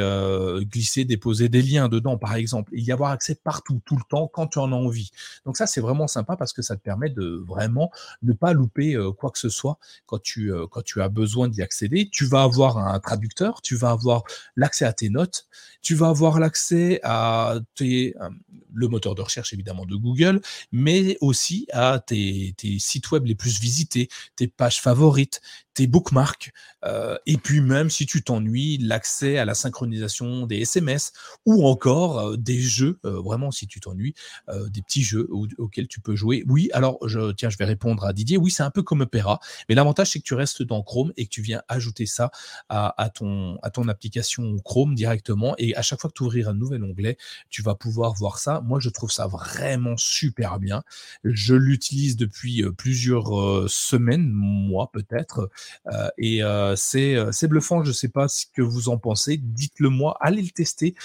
glisser, déposer des liens dedans, par exemple. Et y avoir accès partout, tout le temps, quand tu en as envie. Donc ça, c'est vraiment sympa parce que ça te permet de vraiment ne pas louper quoi que ce soit quand tu, quand tu as besoin d'y accéder. Tu vas avoir un traducteur, tu vas avoir l'accès à tes notes, tu vas avoir l'accès à tes, le moteur de recherche évidemment de Google, mais aussi à tes, sites web les plus visités, tes pages favorites, tes bookmarks, euh, et puis même si tu t'ennuies, l'accès à la synchronisation des SMS ou encore euh, des jeux, euh, vraiment si tu t'ennuies, des petits jeux auxquels tu peux jouer. Oui, alors je, tiens, je vais répondre à Didier. Oui, c'est un peu comme Opera, mais l'avantage c'est que tu restes dans Chrome et que tu viens ajouter ça à, ton, application Chrome directement. Et à chaque fois que tu ouvriras un nouvel onglet, tu vas pouvoir voir ça. Moi, je trouve ça vraiment super bien. Je l'utilise depuis plusieurs semaines, mois peut-être. Euh, et euh, euh, c'est bluffant, je ne sais pas ce que vous en pensez, dites-le moi, allez le tester.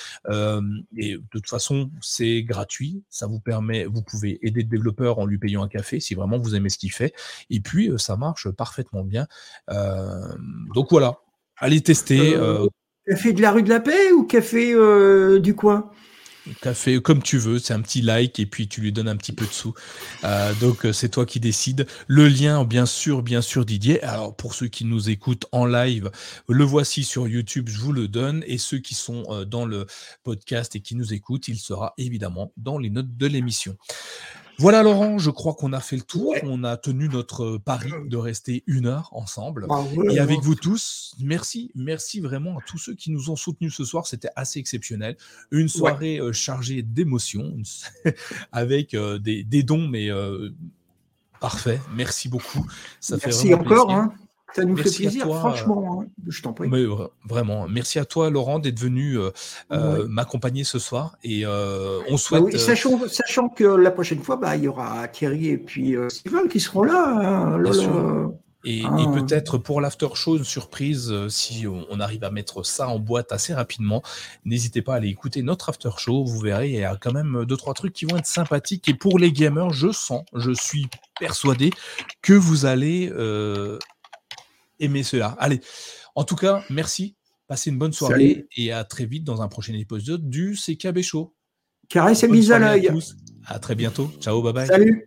et de toute façon, c'est gratuit, ça vous permet, vous pouvez aider le développeur en lui payant un café si vraiment vous aimez ce qu'il fait. Et puis, ça marche parfaitement bien. donc voilà, allez tester. café de la rue de la Paix ou café du coin? Café comme tu veux, c'est un petit like et puis tu lui donnes un petit peu de sous. Euh, donc euh, c'est toi qui décides. Le lien, bien sûr, bien sûr, Didier. Alors pour ceux qui nous écoutent en live, le voici sur YouTube, je vous le donne. Et ceux qui sont euh, dans le podcast et qui nous écoutent, il sera évidemment dans les notes de l'émission. Voilà Laurent, je crois qu'on a fait le tour. On a tenu notre pari de rester une heure ensemble. Bah et avec vous tous, merci, merci vraiment à tous ceux qui nous ont soutenus ce soir. C'était assez exceptionnel. Une soirée euh, chargée d'émotions, (laughs) avec euh, des, dons, mais euh, parfait. Merci beaucoup. Ça merci fait encore. Hein. Ça nous fait plaisir, franchement, hein. je t'en prie. vraiment, merci à toi, Laurent, d'être venu euh, euh, m'accompagner ce soir. Et euh, on bah souhaite. sachant, sachant, que la prochaine fois, bah, il y aura Thierry et puis Steven qui seront là. Hein. Et, ah. peut-être pour l'after show, une surprise, si on, arrive à mettre ça en boîte assez rapidement, n'hésitez pas à aller écouter notre after show. Vous verrez, il y a quand même deux, trois trucs qui vont être sympathiques. Et pour les gamers, je sens, je suis persuadé que vous allez aimer cela. Allez, en tout cas, merci. Passez une bonne soirée et à très vite dans un prochain épisode du CKB Show. Caresse et mise à l'œil. À, très bientôt. Ciao, bye bye. Salut.